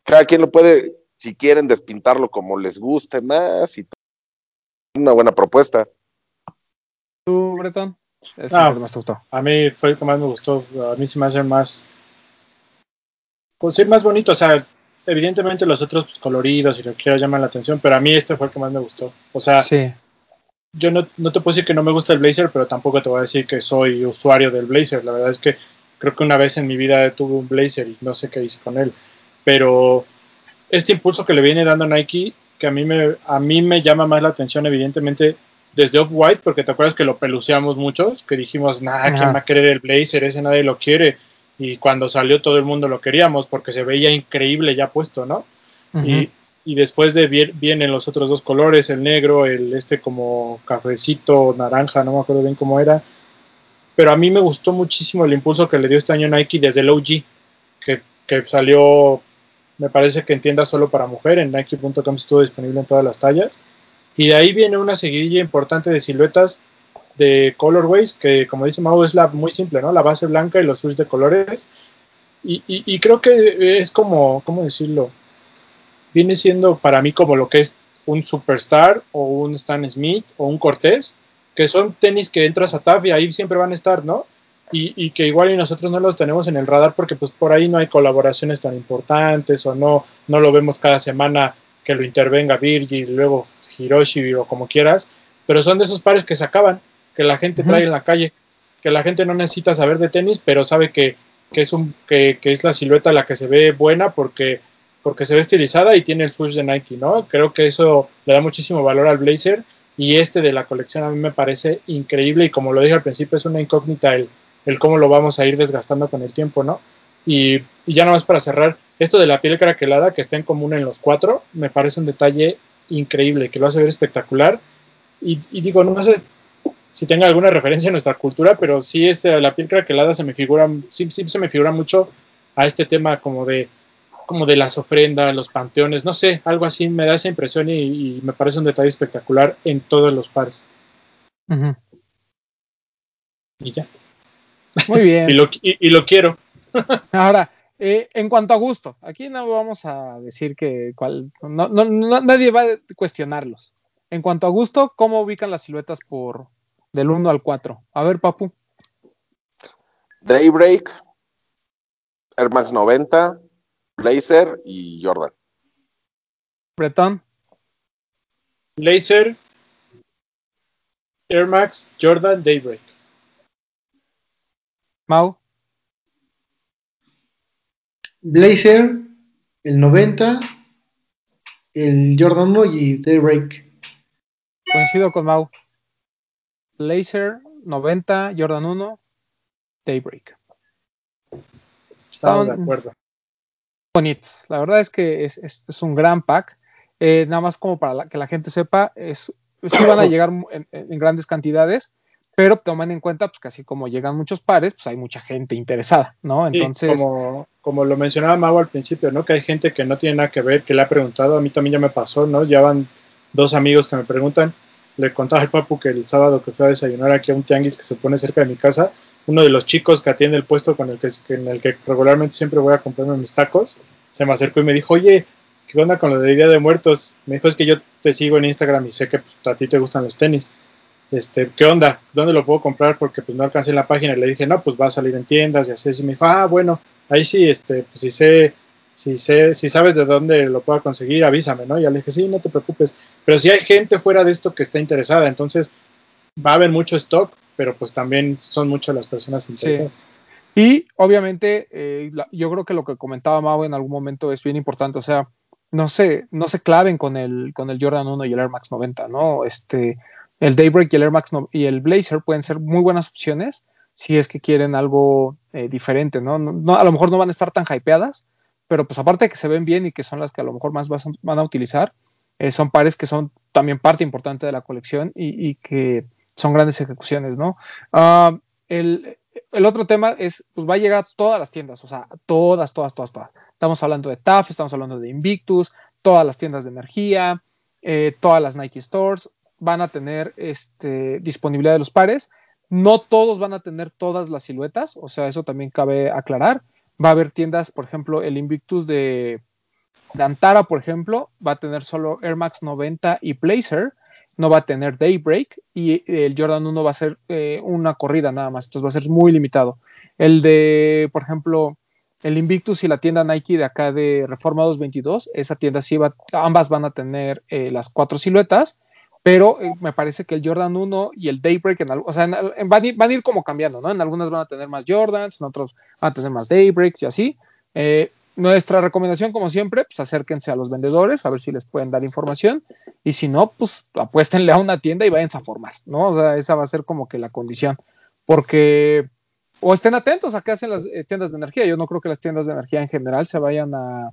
cada quien lo puede si quieren despintarlo como les guste más y una buena propuesta. ¿Tú, Bretón? Es Ah. más te gustó. A mí fue el que más me gustó. A mí se me hace más. Pues sí, más bonito. O sea, evidentemente los otros pues, coloridos y lo que llaman la atención, pero a mí este fue el que más me gustó. O sea, Sí. Yo no, no te puedo decir que no me gusta el Blazer, pero tampoco te voy a decir que soy usuario del Blazer. La verdad es que creo que una vez en mi vida tuve un Blazer y no sé qué hice con él. Pero este impulso que le viene dando Nike, que a mí me, a mí me llama más la atención, evidentemente, desde Off-White, porque te acuerdas que lo peluceamos muchos, que dijimos, nah, ¿quién va a querer el Blazer? Ese nadie lo quiere. Y cuando salió todo el mundo lo queríamos porque se veía increíble ya puesto, ¿no? Y, y después de vi- vienen los otros dos colores, el negro, el este como cafecito, naranja, no me acuerdo bien cómo era. Pero a mí me gustó muchísimo el impulso que le dio este año Nike desde el OG, que, que salió, me parece que en tienda solo para mujer, en Nike.com estuvo disponible en todas las tallas. Y de ahí viene una seguidilla importante de siluetas de colorways, que como dice Mau, es la muy simple, ¿no? La base blanca y los switch de colores. Y, y- y creo que es como, ¿cómo decirlo? Viene siendo para mí como lo que es un Superstar o un Stan Smith o un Cortés, que son tenis que entras a TAF y ahí siempre van a estar, ¿no? Y, y que igual y nosotros no los tenemos en el radar porque pues por ahí no hay colaboraciones tan importantes o no, no lo vemos cada semana que lo intervenga Virgil, luego Hiroshi o como quieras, pero son de esos pares que se acaban, que la gente trae en la calle, que la gente no necesita saber de tenis, pero sabe que, que es un que, que es la silueta la que se ve buena porque porque se ve estilizada y tiene el swoosh de Nike, ¿no? Creo que eso le da muchísimo valor al blazer y este de la colección a mí me parece increíble y como lo dije al principio es una incógnita el, el cómo lo vamos a ir desgastando con el tiempo, ¿no? Y, y ya nada más para cerrar, esto de la piel craquelada que está en común en los cuatro, me parece un detalle increíble, que lo hace ver espectacular. Y, y digo, no sé si tenga alguna referencia en nuestra cultura, pero sí este, la piel craquelada se me figura, sí, sí se me figura mucho a este tema como de como de las ofrendas, los panteones, no sé, algo así me da esa impresión y, y me parece un detalle espectacular en todos los pares. Ujú. Y ya. Muy bien. Y lo, y, y lo quiero. Ahora, eh, en cuanto a gusto, aquí no vamos a decir que cuál, no, no- no- nadie va a cuestionarlos. En cuanto a gusto, ¿cómo ubican las siluetas por del 1 al 4? A ver, Papu. Daybreak, Air Max 90, Blazer y Jordan. Bretón. Laser, Air Max, Jordan, Daybreak. Mau. Blazer, el 90, el Jordan 1 y Daybreak. Coincido con Mau. Blazer, 90, Jordan 1, Daybreak. Estamos de Están- acuerdo. Bonitos. La verdad es que es, es- es un gran pack. Eh, nada más como para la- que la gente sepa, es, sí van a llegar en, en grandes cantidades, pero toman en cuenta pues, que así como llegan muchos pares, pues hay mucha gente interesada, ¿no? Sí, Entonces, como, como lo mencionaba Mau al principio, ¿no? Que hay gente que no tiene nada que ver, que le ha preguntado, a mí también ya me pasó, ¿no? Ya van dos amigos que me preguntan, le contaba al papu que el sábado que fui a desayunar aquí a un tianguis que se pone cerca de mi casa, uno de los chicos que atiende el puesto con el que, en el que regularmente siempre voy a comprarme mis tacos, se me acercó y me dijo, oye, ¿qué onda con lo de Día de Muertos? Me dijo, es que yo te sigo en Instagram y sé que pues, a ti te gustan los tenis. Este, ¿qué onda? ¿Dónde lo puedo comprar? Porque pues no alcancé la página y le dije, no, pues va a salir en tiendas y así. Y me dijo, ah, bueno, ahí sí, este, pues si sé, si sé, si sabes de dónde lo puedo conseguir, avísame, ¿no? Y le dije, sí, no te preocupes. Pero si hay gente fuera de esto que está interesada, entonces va a haber mucho stock, pero pues también son muchas las personas interesadas. y obviamente, eh, la- yo creo que lo que comentaba Mau en algún momento es bien importante, o sea, no se, no se claven con el, con el Jordan 1 y el Air Max 90, ¿no? Este, el Daybreak y el Air Max no- y el Blazer pueden ser muy buenas opciones si es que quieren algo eh, diferente, ¿no? No- no- A lo mejor no van a estar tan hypeadas, pero pues aparte de que se ven bien y que son las que a lo mejor más vas- van a utilizar, eh, son pares que son también parte importante de la colección y, y que son grandes ejecuciones, ¿no? Ah, el, otro tema es, pues va a llegar a todas las tiendas, o sea, todas, todas, todas, todas. Estamos hablando de TAF, estamos hablando de Invictus, todas las tiendas de energía, eh, todas las Nike Stores van a tener este, disponibilidad de los pares. No todos van a tener todas las siluetas, o sea, eso también cabe aclarar. Va a haber tiendas, por ejemplo, el Invictus de, de Antara, por ejemplo, va a tener solo Air Max 90 y Blazer, no va a tener Daybreak y el Jordan 1 va a ser eh, una corrida nada más, entonces va a ser muy limitado. El de, por ejemplo, el Invictus y la tienda Nike de acá de Reforma 222, esa tienda sí va, ambas van a tener eh, las cuatro siluetas, pero eh, me parece que el Jordan 1 y el Daybreak, en, o sea, en, van, a ir, van, a ir, como cambiando, ¿no? En algunas van a tener más Jordans, en otros van a tener más Daybreaks y así. Eh, nuestra recomendación, como siempre, pues acérquense a los vendedores a ver si les pueden dar información y si no, pues apuéstenle a una tienda y váyanse a formar, ¿no? O sea, esa va a ser como que la condición, porque o estén atentos a qué hacen las eh, tiendas de energía. Yo no creo que las tiendas de energía en general se vayan a,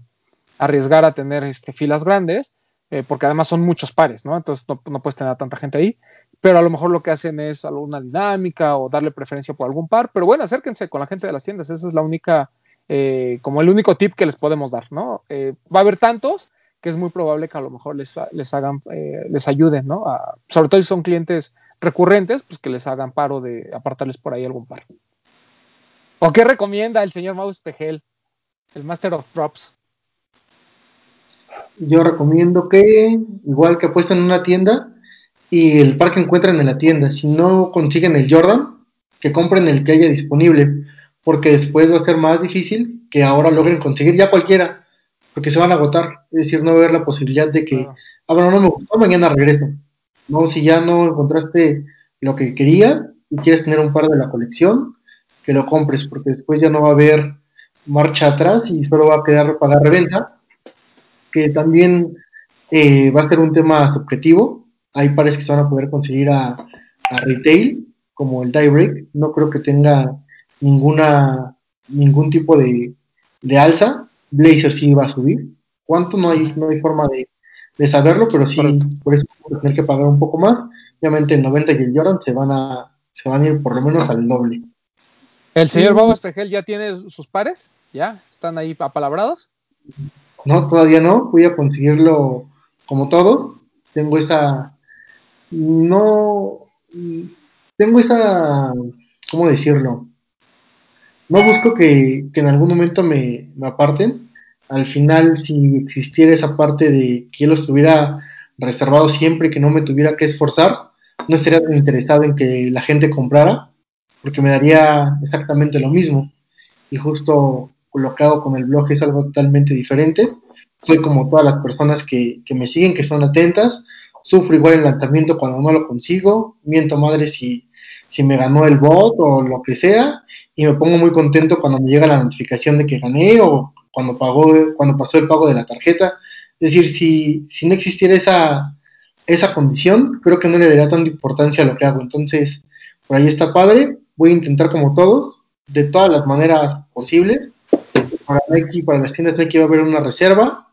arriesgar a tener este, filas grandes, eh, porque además son muchos pares, ¿no? Entonces no, no, puedes tener a tanta gente ahí. Pero a lo mejor lo que hacen es alguna dinámica o darle preferencia por algún par. Pero bueno, acérquense con la gente de las tiendas. Esa es la única eh, como el único tip que les podemos dar, ¿no? Eh, va a haber tantos que es muy probable que a lo mejor les, les hagan, eh, les ayuden, ¿no? Sobre todo si son clientes recurrentes, pues que les hagan paro de apartarles por ahí algún par. ¿O qué recomienda el señor Maus Pejel, el Master of Props? Yo recomiendo que, igual que apuesten en una tienda y el par que encuentren en la tienda, si no consiguen el Jordan, que compren el que haya disponible porque después va a ser más difícil que ahora logren conseguir ya cualquiera, porque se van a agotar, es decir, no va a haber la posibilidad de que, ah, bueno, no me gustó, mañana regreso. No, si ya no encontraste lo que querías y quieres tener un par de la colección, que lo compres, porque después ya no va a haber marcha atrás y solo va a quedar pagar reventa, que también eh, va a ser un tema subjetivo. Hay pares que se van a poder conseguir a, a retail, como el die break, no creo que tenga ninguna ningún tipo de, de alza. Blazer sí va a subir. ¿Cuánto? No hay, no hay forma de, de saberlo, pero sí, por eso vamos a tener que pagar un poco más. Obviamente el 90 y el Jordan se van a, se van a ir por lo menos al doble. ¿El señor Bobo Espejel ya tiene sus pares? ¿Ya? ¿Están ahí apalabrados? No, todavía no. Voy a conseguirlo como todos. Tengo esa. No. Tengo esa. ¿Cómo decirlo? No busco que, en algún momento me, aparten. Al final, si existiera esa parte de que yo lo estuviera reservado siempre que no me tuviera que esforzar, no estaría tan interesado en que la gente comprara, porque me daría exactamente lo mismo. Y justo lo que hago con el blog es algo totalmente diferente. Soy como todas las personas que, que me siguen, que son atentas. Sufro igual el lanzamiento cuando no lo consigo. Miento madre si, si me ganó el bot o lo que sea, y me pongo muy contento cuando me llega la notificación de que gané o cuando pagó, cuando pasó el pago de la tarjeta. Es decir, si, si no existiera esa, esa condición, creo que no le daría tanta importancia a lo que hago. Entonces, por ahí está padre. Voy a intentar como todos, de todas las maneras posibles. Para Nike, para las tiendas Nike va a haber una reserva.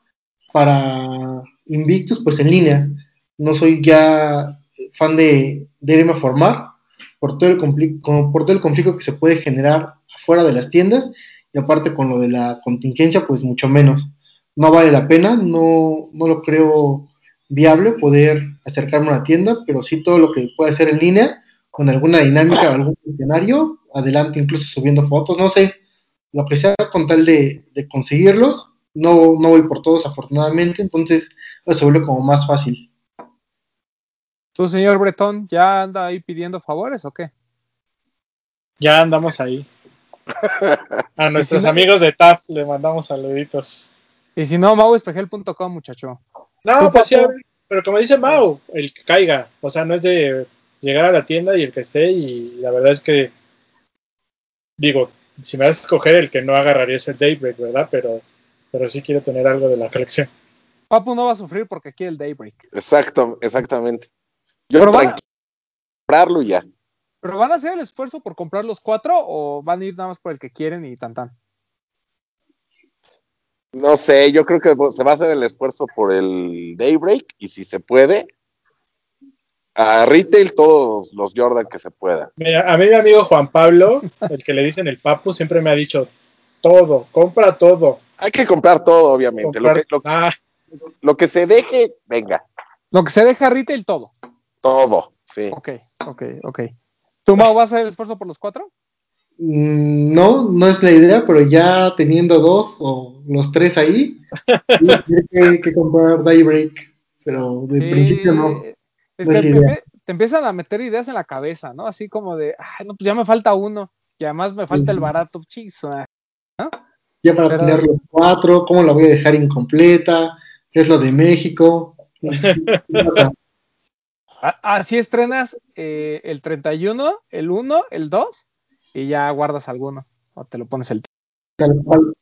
Para Invictus, pues en línea. No soy ya fan de, de irme a formar por todo, el por todo el conflicto que se puede generar afuera de las tiendas y aparte con lo de la contingencia, pues mucho menos. No vale la pena, no, no lo creo viable poder acercarme a una tienda, pero sí todo lo que puede hacer en línea, con alguna dinámica, algún escenario, adelante incluso subiendo fotos, no sé, lo que sea con tal de, de conseguirlos, no, no voy por todos afortunadamente, entonces eso se vuelve como más fácil. ¿Tú, señor Bretón, ya anda ahí pidiendo favores o qué? Ya andamos ahí. A nuestros amigos de TAF le mandamos saluditos. Y si no, mauespejel.com, muchacho. No, pues sí, pero como dice Mau, el que caiga. O sea, no es de llegar a la tienda y el que esté. Y la verdad es que, digo, si me vas a escoger, el que no agarraría es el Daybreak, ¿verdad? Pero, pero sí quiero tener algo de la colección. Papu no va a sufrir porque quiere el Daybreak. Exacto, exactamente. Yo pero van, comprarlo ya. ¿Pero van a hacer el esfuerzo por comprar los cuatro o van a ir nada más por el que quieren y tan tan? No sé, yo creo que se va a hacer el esfuerzo por el Daybreak y si se puede, a retail todos los Jordan que se pueda. a mí mi amigo Juan Pablo, el que le dicen el papu, siempre me ha dicho todo, compra todo. Hay que comprar todo, obviamente. lo, que, ah. lo, que, se deje, venga. Lo que se deja a retail, todo. Todo, sí. Ok, ok, ok. ¿Tú, Mau, vas a hacer el esfuerzo por los cuatro? Mm, no, no es la idea, pero ya teniendo dos o los tres ahí, Sí, tiene que, que comprar Daybreak, pero de Sí, principio no. Es no que es la te, idea. te empiezan a meter ideas en la cabeza, ¿no? Así como de, ay, no, pues ya me falta uno. Y además me falta el barato. Chis, ah. Ya para Pero- tener los cuatro, ¿cómo la voy a dejar incompleta? ¿Qué es lo de México? Así estrenas eh, el 31, el 1, el 2 y ya guardas alguno. O te lo pones el Tal cual.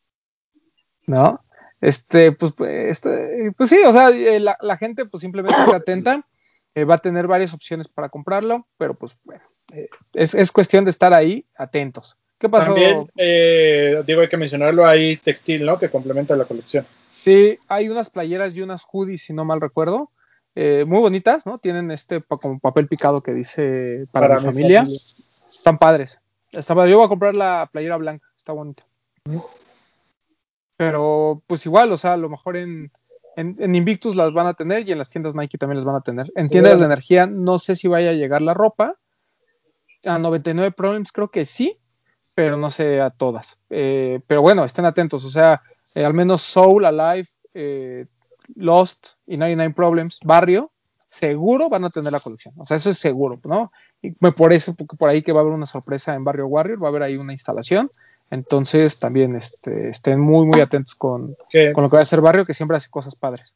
¿no? Este, pues, pues, este, pues sí, o sea, eh, la, la gente pues simplemente está atenta, eh, va a tener varias opciones para comprarlo, pero pues bueno, eh, es, es cuestión de estar ahí atentos. ¿Qué pasó? También, eh, digo, hay que mencionarlo, hay textil, ¿no? Que complementa la colección. Sí, hay unas playeras y unas hoodies, si no mal recuerdo, eh, muy bonitas, ¿no? Tienen este pa- como papel picado que dice para, mi, familia. Están padres. Está padre. Yo voy a comprar la playera blanca, está bonita. Pero pues igual, o sea, a lo mejor en, en, en Invictus las van a tener y en las tiendas Nike también las van a tener. En tiendas de energía no sé si vaya a llegar la ropa. A 99 Problems creo que sí, pero no sé a todas. Eh, pero bueno, estén atentos, o sea, eh, al menos Soul, Alive, eh, Lost y 99 Problems, Barrio, seguro van a tener la colección. O sea, eso es seguro, ¿no? Y me- por eso, porque por ahí que va a haber una sorpresa en Barrio Warrior, va a haber ahí una instalación. Entonces también este, estén muy, muy atentos con, con lo que va a hacer Barrio, que siempre hace cosas padres.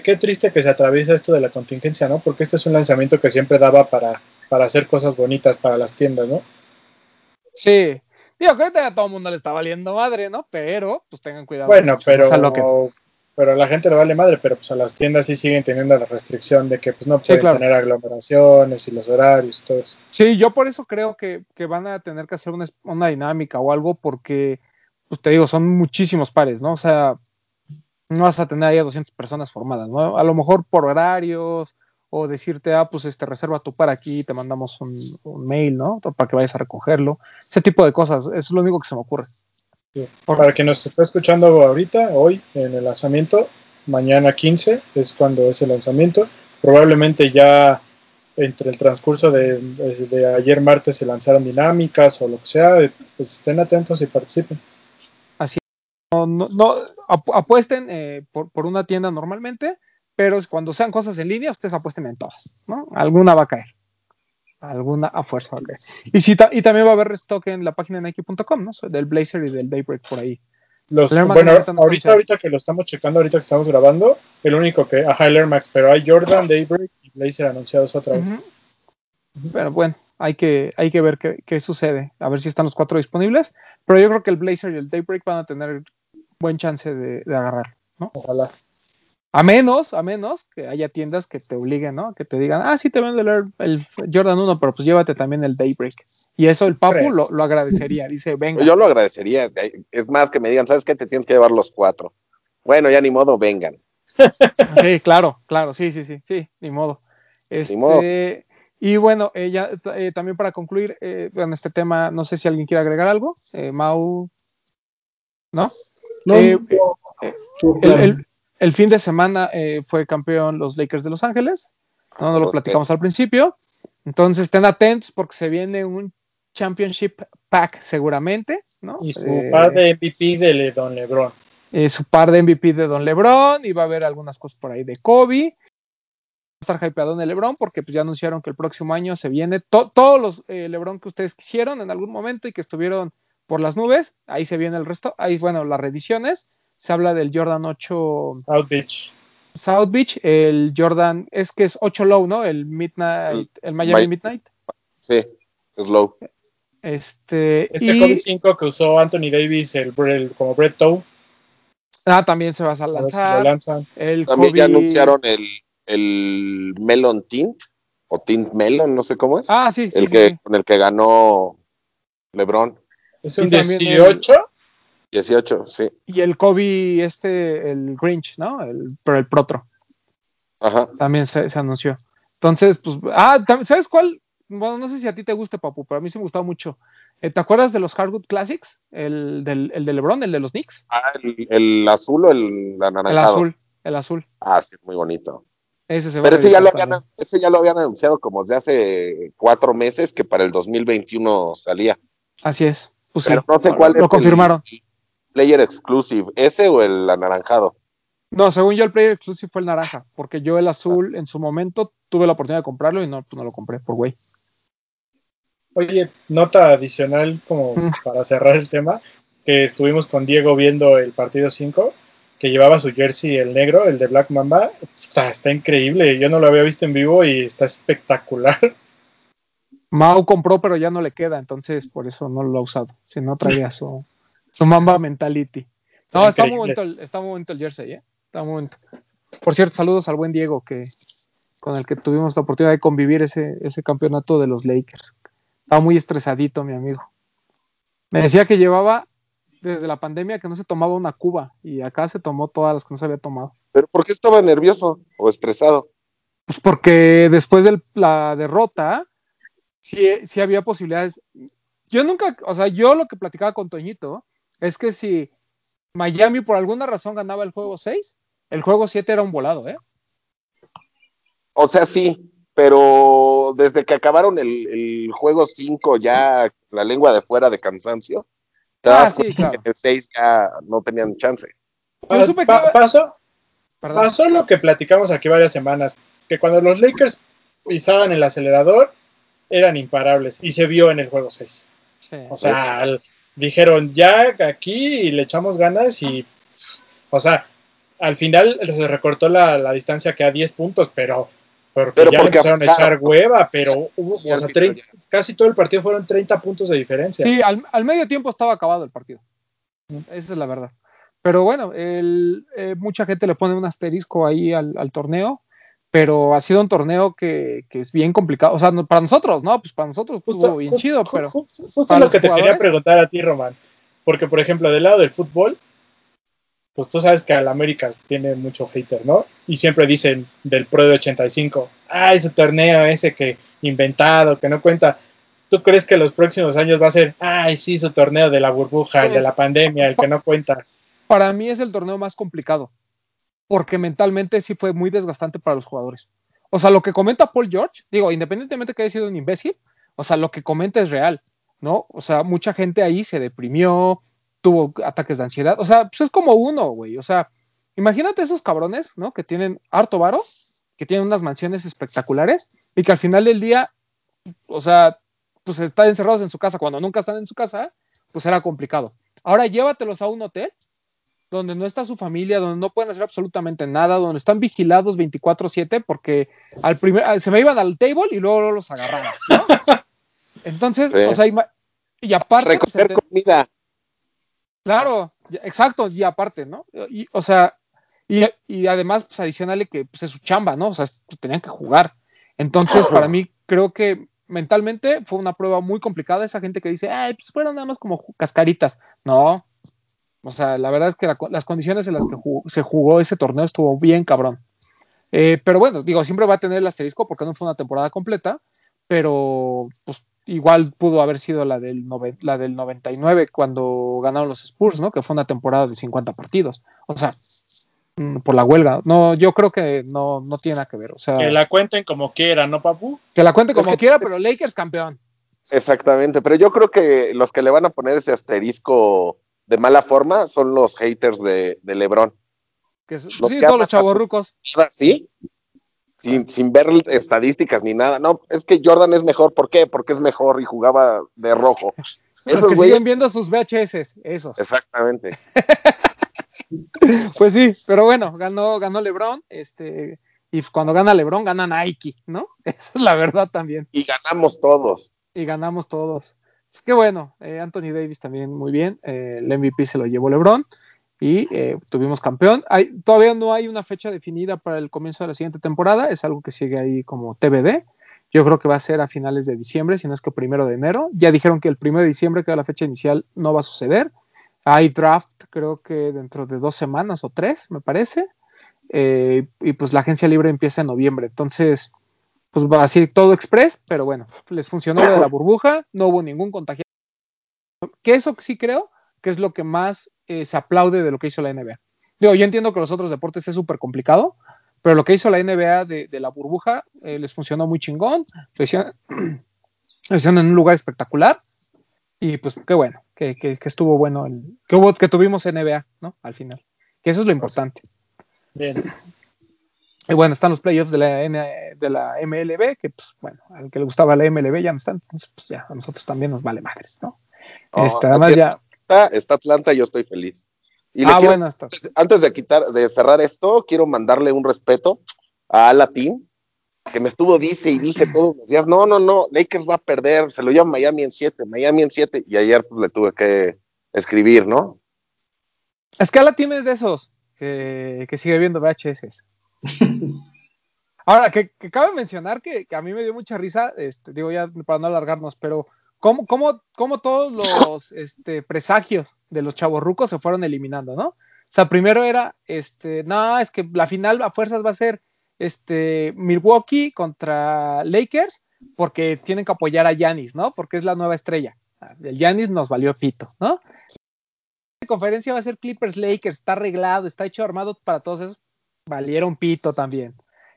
qué triste que se atraviesa esto de la contingencia, ¿no? Porque este es un lanzamiento que siempre daba para, para hacer cosas bonitas para las tiendas, ¿no? Sí. Digo que ahorita a todo el mundo le está valiendo madre, ¿no? Pero, pues tengan cuidado. Bueno, pero. Pero a la gente le vale madre, pero pues a las tiendas sí siguen teniendo la restricción de que pues no pueden claro. tener aglomeraciones y los horarios y todo eso. Sí, yo por eso creo que, que van a tener que hacer una, una dinámica o algo porque, pues te digo, son muchísimos pares, ¿no? O sea, no vas a tener ahí a 200 personas formadas, ¿no? A lo mejor por horarios o decirte, ah, pues este, reserva tu par aquí, te mandamos un, un mail, ¿no? Para que vayas a recogerlo. Ese tipo de cosas, eso es lo único que se me ocurre. Sí. Para quien nos está escuchando ahorita, hoy en el lanzamiento, mañana 15 es cuando es el lanzamiento. Probablemente ya entre el transcurso de, de ayer martes se lanzaron dinámicas o lo que sea, pues estén atentos y participen. No, no, no, ap- apuesten eh, por, por una tienda normalmente, pero cuando sean cosas en línea, ustedes apuesten en todas, ¿no? Alguna va a caer. Alguna a fuerza a. Y, si ta- y también va a haber restock en la página de Nike.com, ¿no? Del Blazer y del Daybreak por ahí. Los, bueno, ahorita ahorita, que lo estamos checando, ahorita que estamos grabando, el único que, ajá, el Air Max, pero hay Jordan, Daybreak y Blazer anunciados otra vez. Ujú. Pero bueno, hay que, hay que ver qué, qué sucede, a ver si están los cuatro disponibles. Pero yo creo que el Blazer y el Daybreak van a tener buen chance de, de agarrar, ¿no? Ojalá. A menos, a menos que haya tiendas que te obliguen, ¿no? Que te digan, ah, sí te vendo el, el Jordan 1, pero pues llévate también el Daybreak. Y eso el Papu lo, lo agradecería. Dice, venga. Yo lo agradecería. Es más que me digan, ¿sabes qué? Te tienes que llevar los cuatro. Bueno, ya ni modo, vengan. Sí, claro, claro, sí, sí, sí, sí, ni modo. Este, modo. Y bueno, eh, ya, eh, también para concluir eh, en este tema, no sé si alguien quiere agregar algo. Eh, Mau, ¿no? No, no, estuvo El, claro. el- el fin de semana eh, fue campeón los Lakers de Los Ángeles. No, no lo platicamos al principio. Entonces estén atentos porque se viene un Championship Pack seguramente, ¿no? Y su Eh, par de MVP de Le- Don LeBron. eh, su par de MVP de Don LeBron y va a haber algunas cosas por ahí de Kobe. Va a estar hypeado en el LeBron porque pues, ya anunciaron que el próximo año se viene to- todos los eh, LeBron que ustedes quisieron en algún momento y que estuvieron por las nubes. Ahí se viene el resto. Ahí, bueno, las reediciones. Se habla del Jordan 8 South Beach. South Beach, el Jordan, es que es 8 low, ¿no? El Midnight, el Miami Mi- Midnight. Sí, es low. Este, Este y Kobe 5 que usó Anthony Davis el, el- como Brett Toe, ah, también se va a si lanzar. lanzan. El También Kobe- ya anunciaron el, el Melon Tint, o Tint Melon, no sé cómo es. Ah, sí, sí, el sí, que, sí. con el que ganó LeBron. Es un Y también 18. 18, sí. Y el Kobe, este, el Grinch, ¿no? El, pero el Protro, Ajá. también se, se anunció. Entonces, pues, ah, ¿sabes cuál? Bueno, no sé si a ti te guste, Papu, pero a mí sí me gustaba mucho. Eh, ¿Te acuerdas de los Hardwood Classics? El, del, el de LeBron, el de los Knicks. Ah, el, el azul o el anaranjado. El azul, el azul. Ah, sí, muy bonito. Ese se va Pero ese ya, lo habían, ese ya lo habían anunciado como desde hace cuatro meses que para el 2021 salía. Así es. Pues Pero sí, no sé lo- cuál lo, es el- confirmaron. Player Exclusive, ese o el anaranjado. No, según yo el Player Exclusive fue el naranja, porque yo el azul en su momento tuve la oportunidad de comprarlo y no, pues no lo compré por güey. Oye, nota adicional como Mm. para cerrar el tema, que estuvimos con Diego viendo el partido 5, que llevaba su jersey el negro, el de Black Mamba. Está, está increíble, yo no lo había visto en vivo y está espectacular. Mau compró, pero ya no le queda, entonces por eso no lo ha usado. Si no traía su, su Mamba Mentality. No, está muy, bonito el, está muy bonito el jersey, ¿eh? Está muy bonito. Por cierto, saludos al buen Diego, que con el que tuvimos la oportunidad de convivir ese, ese campeonato de los Lakers. Estaba muy estresadito, mi amigo. Me decía que llevaba desde la pandemia que no se tomaba una cuba y acá se tomó todas las que no se había tomado. ¿Pero por qué estaba nervioso o estresado? Pues porque después de la derrota, sí, sí había posibilidades. Yo nunca, o sea, yo lo que platicaba con Toñito es que si Miami por alguna razón ganaba el juego 6, el juego 7 era un volado, ¿eh? O sea, sí, pero desde que acabaron el, el juego 5 ya la lengua de fuera de cansancio, te Ah, das sí, cuenta claro. que en el 6 ya no tenían chance. Pa- iba- pasó, lo que platicamos aquí varias semanas, que cuando los Lakers pisaban el acelerador, eran imparables, y se vio en el juego 6. Sí. O sea, al- dijeron ya aquí le echamos ganas y, o sea, al final se recortó la, la distancia que a 10 puntos, pero porque Pero ya le empezaron a echar hueva, pero hubo, o sea, final 30 ya. casi todo el partido fueron 30 puntos de diferencia. Sí, al, al medio tiempo estaba acabado el partido. Esa es la verdad. Pero bueno, el, eh, mucha gente le pone un asterisco ahí al, al torneo, pero ha sido un torneo que, que es bien complicado. O sea, no- para nosotros, ¿no? Pues para nosotros estuvo bien chido, pero ju- justo para lo que te quería preguntar a ti, Román. Porque, por ejemplo, del lado del fútbol, pues tú sabes que al América tiene mucho hater, ¿no? Y siempre dicen del Pro de 85, ah, ese torneo ese que inventado, que no cuenta. ¿Tú crees que los próximos años va a ser, ay, sí, su torneo de la burbuja, el de Pues- la pandemia, el que no cuenta? para mí es el torneo más complicado, porque mentalmente sí fue muy desgastante para los jugadores. O sea, lo que comenta Paul George, digo, independientemente que haya sido un imbécil, o sea, lo que comenta es real, ¿no? O sea, mucha gente ahí se deprimió, tuvo ataques de ansiedad, o sea, pues es como uno, güey, o sea, imagínate esos cabrones, ¿no? Que tienen harto varo, que tienen unas mansiones espectaculares y que al final del día, o sea, pues están encerrados en su casa, cuando nunca están en su casa, pues era complicado. Ahora llévatelos a un hotel donde no está su familia, donde no pueden hacer absolutamente nada, donde están vigilados 24/7 porque al primer ah, se me iban al table y luego los agarraban, ¿no? Entonces, Sí. o sea, y aparte, pues, Recoger comida. claro, exacto, y aparte, ¿no? Y, o sea, y, y además, pues adicional que pues, es su chamba, ¿no? O sea, tenían que jugar. Entonces, para mí, creo que mentalmente fue una prueba muy complicada. Esa gente que dice, ay, pues fueron nada más como cascaritas. No. O sea, la verdad es que la las condiciones en las que jugó- se jugó ese torneo estuvo bien cabrón. Eh, pero bueno, digo, siempre va a tener el asterisco porque no fue una temporada completa, pero pues igual pudo haber sido la del, noven- la del 99 cuando ganaron los Spurs, ¿no? Que fue una temporada de 50 partidos. O sea, mm, por la huelga. No, yo creo que no, no tiene nada que ver. O sea, Que la cuenten como quieran, ¿no, papu? que la cuente Es como que- quiera, pero Lakers campeón. Exactamente, pero yo creo que los que le van a poner ese asterisco de mala forma son los haters de, de LeBron. Que es- Los sí, que todos los a- chavos rucos. ¿Sí? Sin, sin ver estadísticas ni nada. No, es que Jordan es mejor. ¿Por qué? Porque es mejor y jugaba de rojo. Los Esos que güeyes- siguen viendo sus VHS, esos. Exactamente. Pues sí, pero bueno, ganó, ganó LeBron, este, y cuando gana LeBron, gana Nike, ¿no? Esa es la verdad también. Y ganamos todos. Y ganamos todos. Pues qué bueno, eh, Anthony Davis también muy bien, eh, el MVP se lo llevó LeBron y eh, tuvimos campeón. Hay, todavía no hay una fecha definida para el comienzo de la siguiente temporada, es algo que sigue ahí como TBD. Yo creo que va a ser a finales de diciembre, si no es que primero de enero. Ya dijeron que el primero de diciembre, que era la fecha inicial, no va a suceder. Hay draft, creo que dentro de dos semanas o tres, me parece. Y pues la agencia libre empieza en noviembre. Entonces, pues va así todo express, pero bueno, les funcionó lo de la burbuja, no hubo ningún contagio. Que eso sí creo que es lo que más eh, se aplaude de lo que hizo la NBA. Digo, yo entiendo que los otros deportes es súper complicado, pero lo que hizo la NBA de, de la burbuja eh, les funcionó muy chingón, lo hicieron, lo hicieron en un lugar espectacular Y pues qué bueno, que, que, que estuvo bueno, el, que, hubo, que tuvimos NBA, ¿no? Al final. Que eso es lo importante. Bien. Y bueno, están los playoffs de la, N- de la MLB, que pues bueno, al que le gustaba la MLB ya no están, entonces pues ya a nosotros también nos vale madres, ¿no? Oh, Este, además es. ya, Está, está Atlanta, yo estoy feliz. Y ah quiero- bueno, está, antes de quitar, de cerrar esto, quiero mandarle un respeto a la team, que me estuvo dice y dice todos los días, no, no, no, Lakers va a perder, se lo lleva Miami en 7, Miami en 7, y ayer pues le tuve que escribir, ¿no? es que la team es de esos que, que sigue viendo VHS. Ahora, que, que cabe mencionar que, que a mí me dio mucha risa, este, digo ya para no alargarnos, pero cómo, cómo, cómo todos los este, presagios de los chavorrucos se fueron eliminando, ¿no? O sea, primero era, este, no, es que la final a fuerzas va a ser este, Milwaukee contra Lakers, porque tienen que apoyar a Yanis, ¿no? Porque es la nueva estrella. El Yanis nos valió pito, ¿no? La conferencia va a ser Clippers Lakers, está arreglado, está hecho armado para todos esos. Valieron pito también.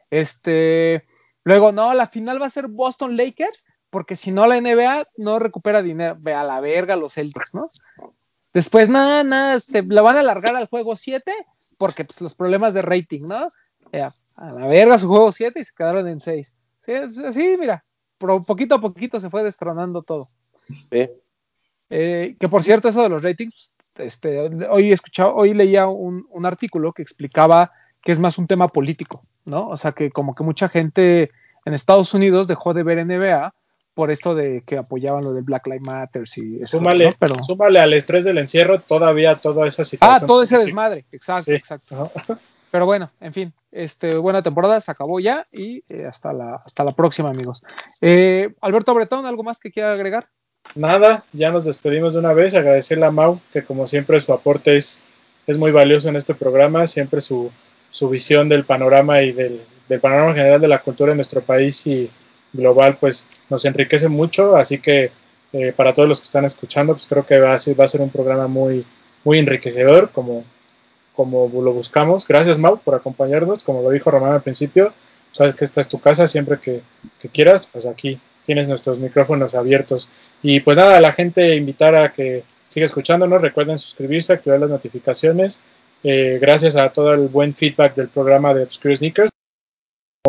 Este, luego, no, la final va a ser Boston Lakers, porque si no la NBA no recupera dinero. Ve a la verga los Celtics, ¿no? Después, nada, nada, se la van a alargar al juego 7, porque pues, los problemas de rating, ¿no? Ya, a la verga su juego 7 y se quedaron en 6. Sí, así, mira, pero poquito a poquito se fue destronando todo. Eh, que por cierto, eso de los ratings, este, hoy he escuchado, hoy leía un, un, artículo que explicaba que es más un tema político, ¿no? O sea que como que mucha gente en Estados Unidos dejó de ver NBA por esto de que apoyaban lo del Black Lives Matter y eso, súmale, ¿no? Pero, súmale al estrés del encierro todavía toda esa situación. Ah, todo ese desmadre, exacto, Sí. exacto. Pero bueno, en fin, este, buena temporada, se acabó ya y eh, hasta, la, hasta la próxima, amigos. Eh, Alberto Bretón, ¿algo más que quiera agregar? Nada, ya nos despedimos de una vez. Agradecerle a Mau, que como siempre su aporte es, es muy valioso en este programa, siempre su, su visión del panorama y del, panorama general de la cultura en nuestro país y global, pues nos enriquece mucho. Así que eh, para todos los que están escuchando, pues creo que va a ser, va a ser un programa muy, muy enriquecedor, como, como lo buscamos. Gracias, Mau, por acompañarnos. Como lo dijo Román al principio, sabes que esta es tu casa, siempre que, que quieras, pues aquí tienes nuestros micrófonos abiertos. Y pues nada, a la gente invitar a que siga escuchándonos, recuerden suscribirse, activar las notificaciones. Eh, gracias a todo el buen feedback del programa de Obscure Sneakers,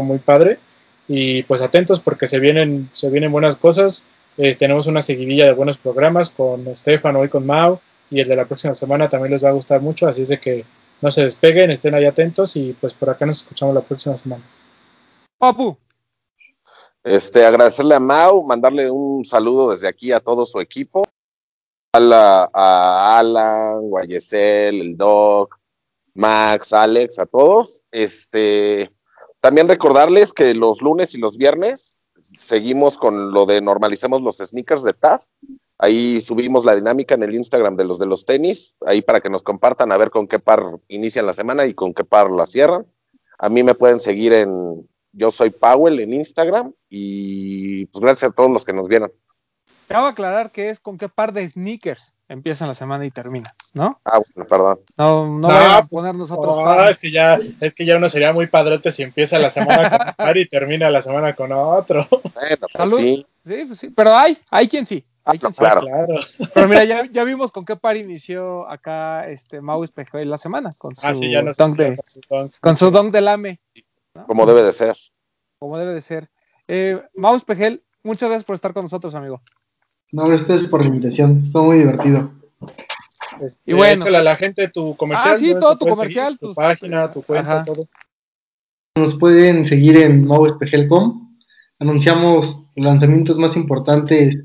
muy padre. Y pues atentos porque se vienen, se vienen buenas cosas. Eh, tenemos una seguidilla de buenos programas con Estefan, hoy con Mau, y el de la próxima semana también les va a gustar mucho, así es de que no se despeguen, estén ahí atentos y pues por acá nos escuchamos la próxima semana. Papu. Este, agradecerle a Mau, mandarle un saludo desde aquí a todo su equipo, a, la, a Alan, Guayesel, el Doc, Max, Alex, a todos. Este, también recordarles que los lunes y los viernes seguimos con lo de normalicemos los sneakers de TAF. Ahí subimos la dinámica en el Instagram de los de los tenis, ahí para que nos compartan a ver con qué par inician la semana y con qué par la cierran. A mí me pueden seguir en yo soy Powell en Instagram y pues gracias a todos los que nos vieron. Cabe aclarar que es con qué par de sneakers empiezan la semana y termina, ¿no? Ah, bueno, perdón. No, no, no vayan a poner nosotros no, es que ya, es que ya uno sería muy padrote si empieza la semana con un par y termina la semana con otro. Bueno, pues Salud. sí. Sí, pues sí, pero hay, hay quien sí. Hay Ah, quien claro. sí. Claro. Pero mira, ya, ya vimos con qué par inició acá este Mau Espejel la semana, con su Ah, sí, ya no dunk de, con su dunk. con su dunk del AME, Como debe de ser. como debe de ser. Eh, Mau Espejel, muchas gracias por estar con nosotros, amigo. No, gracias por la invitación, estuvo muy divertido. Este, Y bueno. échale a la gente tu comercial. Ah, sí, ¿dónde todo tu comercial, seguir? tu página, tu cuenta, Ajá. todo. Nos pueden seguir en mauespegelcom. Anunciamos los lanzamientos más importantes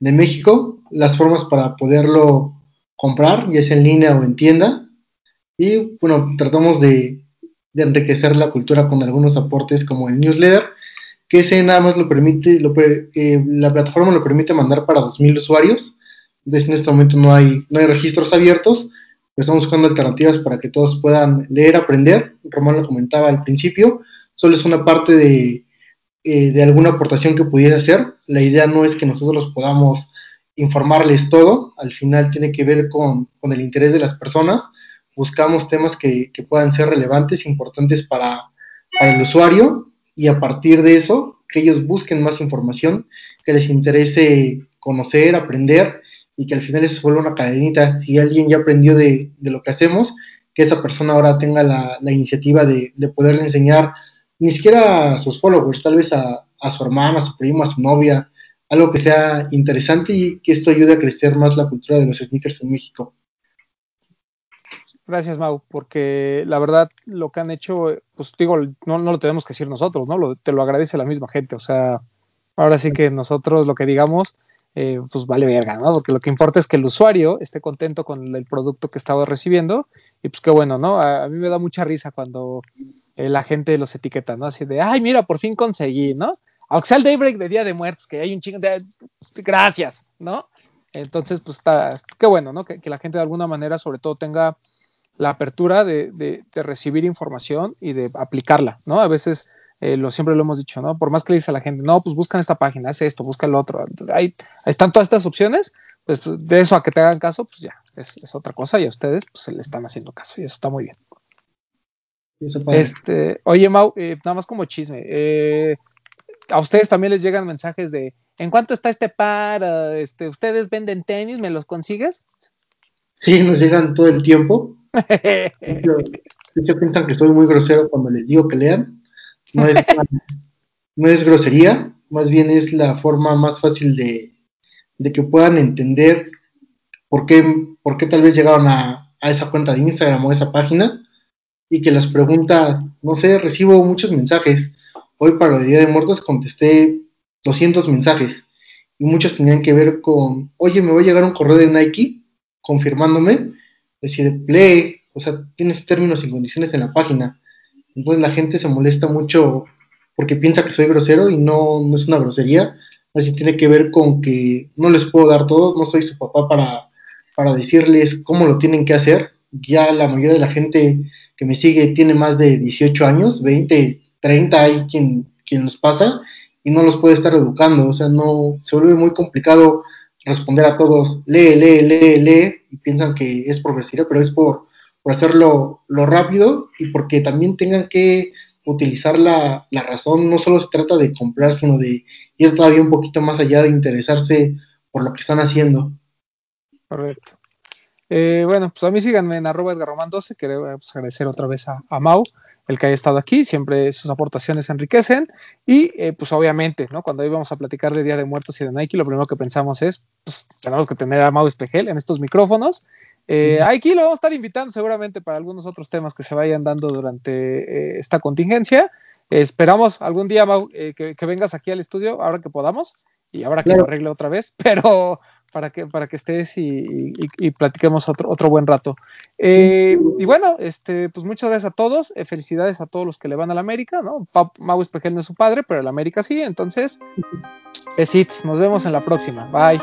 de México, las formas para poderlo comprar, ya sea en línea o en tienda. Y bueno, tratamos de, de enriquecer la cultura con algunos aportes como el newsletter, que ese nada más lo permite, eh, la plataforma lo permite mandar para 2.000 usuarios. Entonces en este momento no hay, no hay registros abiertos, pero estamos buscando alternativas para que todos puedan leer, aprender. Román lo comentaba al principio, solo es una parte de, eh, de alguna aportación que pudiese hacer. La idea no es que nosotros podamos informarles todo, al final tiene que ver con, con el interés de las personas. Buscamos temas que, que puedan ser relevantes, importantes para, para el usuario y a partir de eso, que ellos busquen más información, que les interese conocer, aprender y que al final eso vuelva una cadenita. Si alguien ya aprendió de, de lo que hacemos, que esa persona ahora tenga la, la iniciativa de, de poderle enseñar ni siquiera a sus followers, tal vez a, a su hermana, a su primo, a su novia, algo que sea interesante y que esto ayude a crecer más la cultura de los sneakers en México. Gracias, Mau, porque la verdad lo que han hecho, pues digo, no, no lo tenemos que decir nosotros, ¿no? Lo, te lo agradece la misma gente, o sea, ahora sí que nosotros lo que digamos, eh, pues vale verga, ¿no? Porque lo que importa es que el usuario esté contento con el producto que estaba recibiendo y pues qué bueno, ¿no? A, a mí me da mucha risa cuando eh, la gente los etiqueta, ¿no? Así de, ay, mira, por fin conseguí, ¿no? Aunque sea el Daybreak de Día de Muertos, que hay un chingo de... Gracias, ¿no? Entonces, pues está, qué bueno, ¿no? Que, que la gente de alguna manera, sobre todo, tenga la apertura de, de, de, recibir información y de aplicarla, ¿no? A veces, eh, lo, siempre lo hemos dicho, ¿no? Por más que le dice a la gente, no, pues buscan esta página, haz esto, busca el otro, ahí, están todas estas opciones, pues de eso a que te hagan caso, pues ya, es, es, otra cosa y a ustedes pues se le están haciendo caso y eso está muy bien. Este, oye, Mau, eh, nada más como chisme, eh, a ustedes también les llegan mensajes de, ¿en cuánto está este par? Este, ¿Ustedes venden tenis? ¿Me los consigues? Sí, nos llegan todo el tiempo. De, hecho, de hecho, piensan que soy muy grosero cuando les digo que lean. No es, no es grosería, más bien es la forma más fácil de, de que puedan entender por qué, por qué tal vez llegaron a, a, esa cuenta de Instagram o esa página y que las preguntas, no sé, recibo muchos mensajes. Hoy para el Día de Muertos contesté 200 mensajes y muchos tenían que ver con, oye, me va a llegar un correo de Nike confirmándome, decir, play, o sea, tienes términos y condiciones en la página. Entonces la gente se molesta mucho porque piensa que soy grosero y no, no es una grosería, así tiene que ver con que no les puedo dar todo, no soy su papá para, para decirles cómo lo tienen que hacer. Ya la mayoría de la gente que me sigue tiene más de 18 años, 20, 30, hay quien, quien los pasa y no los puede estar educando, o sea, no, se vuelve muy complicado responder a todos, lee, lee, lee, lee, y piensan que es por pero es por, por hacerlo lo rápido y porque también tengan que utilizar la, la, razón, no solo se trata de comprar, sino de ir todavía un poquito más allá, de interesarse por lo que están haciendo. Correcto. Eh, bueno, pues a mí síganme en arroba edgarroman12, quiero pues, agradecer otra vez a, a, Mau el que haya estado aquí, siempre sus aportaciones enriquecen y eh, pues obviamente, ¿no? Cuando íbamos a platicar de Día de Muertos y de Nike, lo primero que pensamos es, pues tenemos que tener a Mau Espejel en estos micrófonos. Eh, aquí lo vamos a estar invitando seguramente para algunos otros temas que se vayan dando durante eh, esta contingencia. esperamos algún día, Mau, que, que, vengas aquí al estudio, ahora que podamos, y ahora que claro. lo arregle otra vez, pero para que, para que estés y, platiquemos otro, otro buen rato. Eh, y bueno, este, pues muchas gracias a todos, eh, felicidades a todos los que le van a la América, ¿no? Mau Espejel no es su padre, pero el América sí, entonces, besitos, nos vemos en la próxima, bye.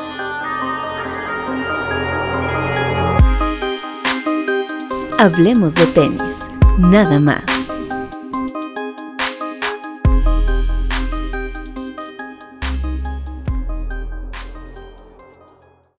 Hablemos de tenis, nada más.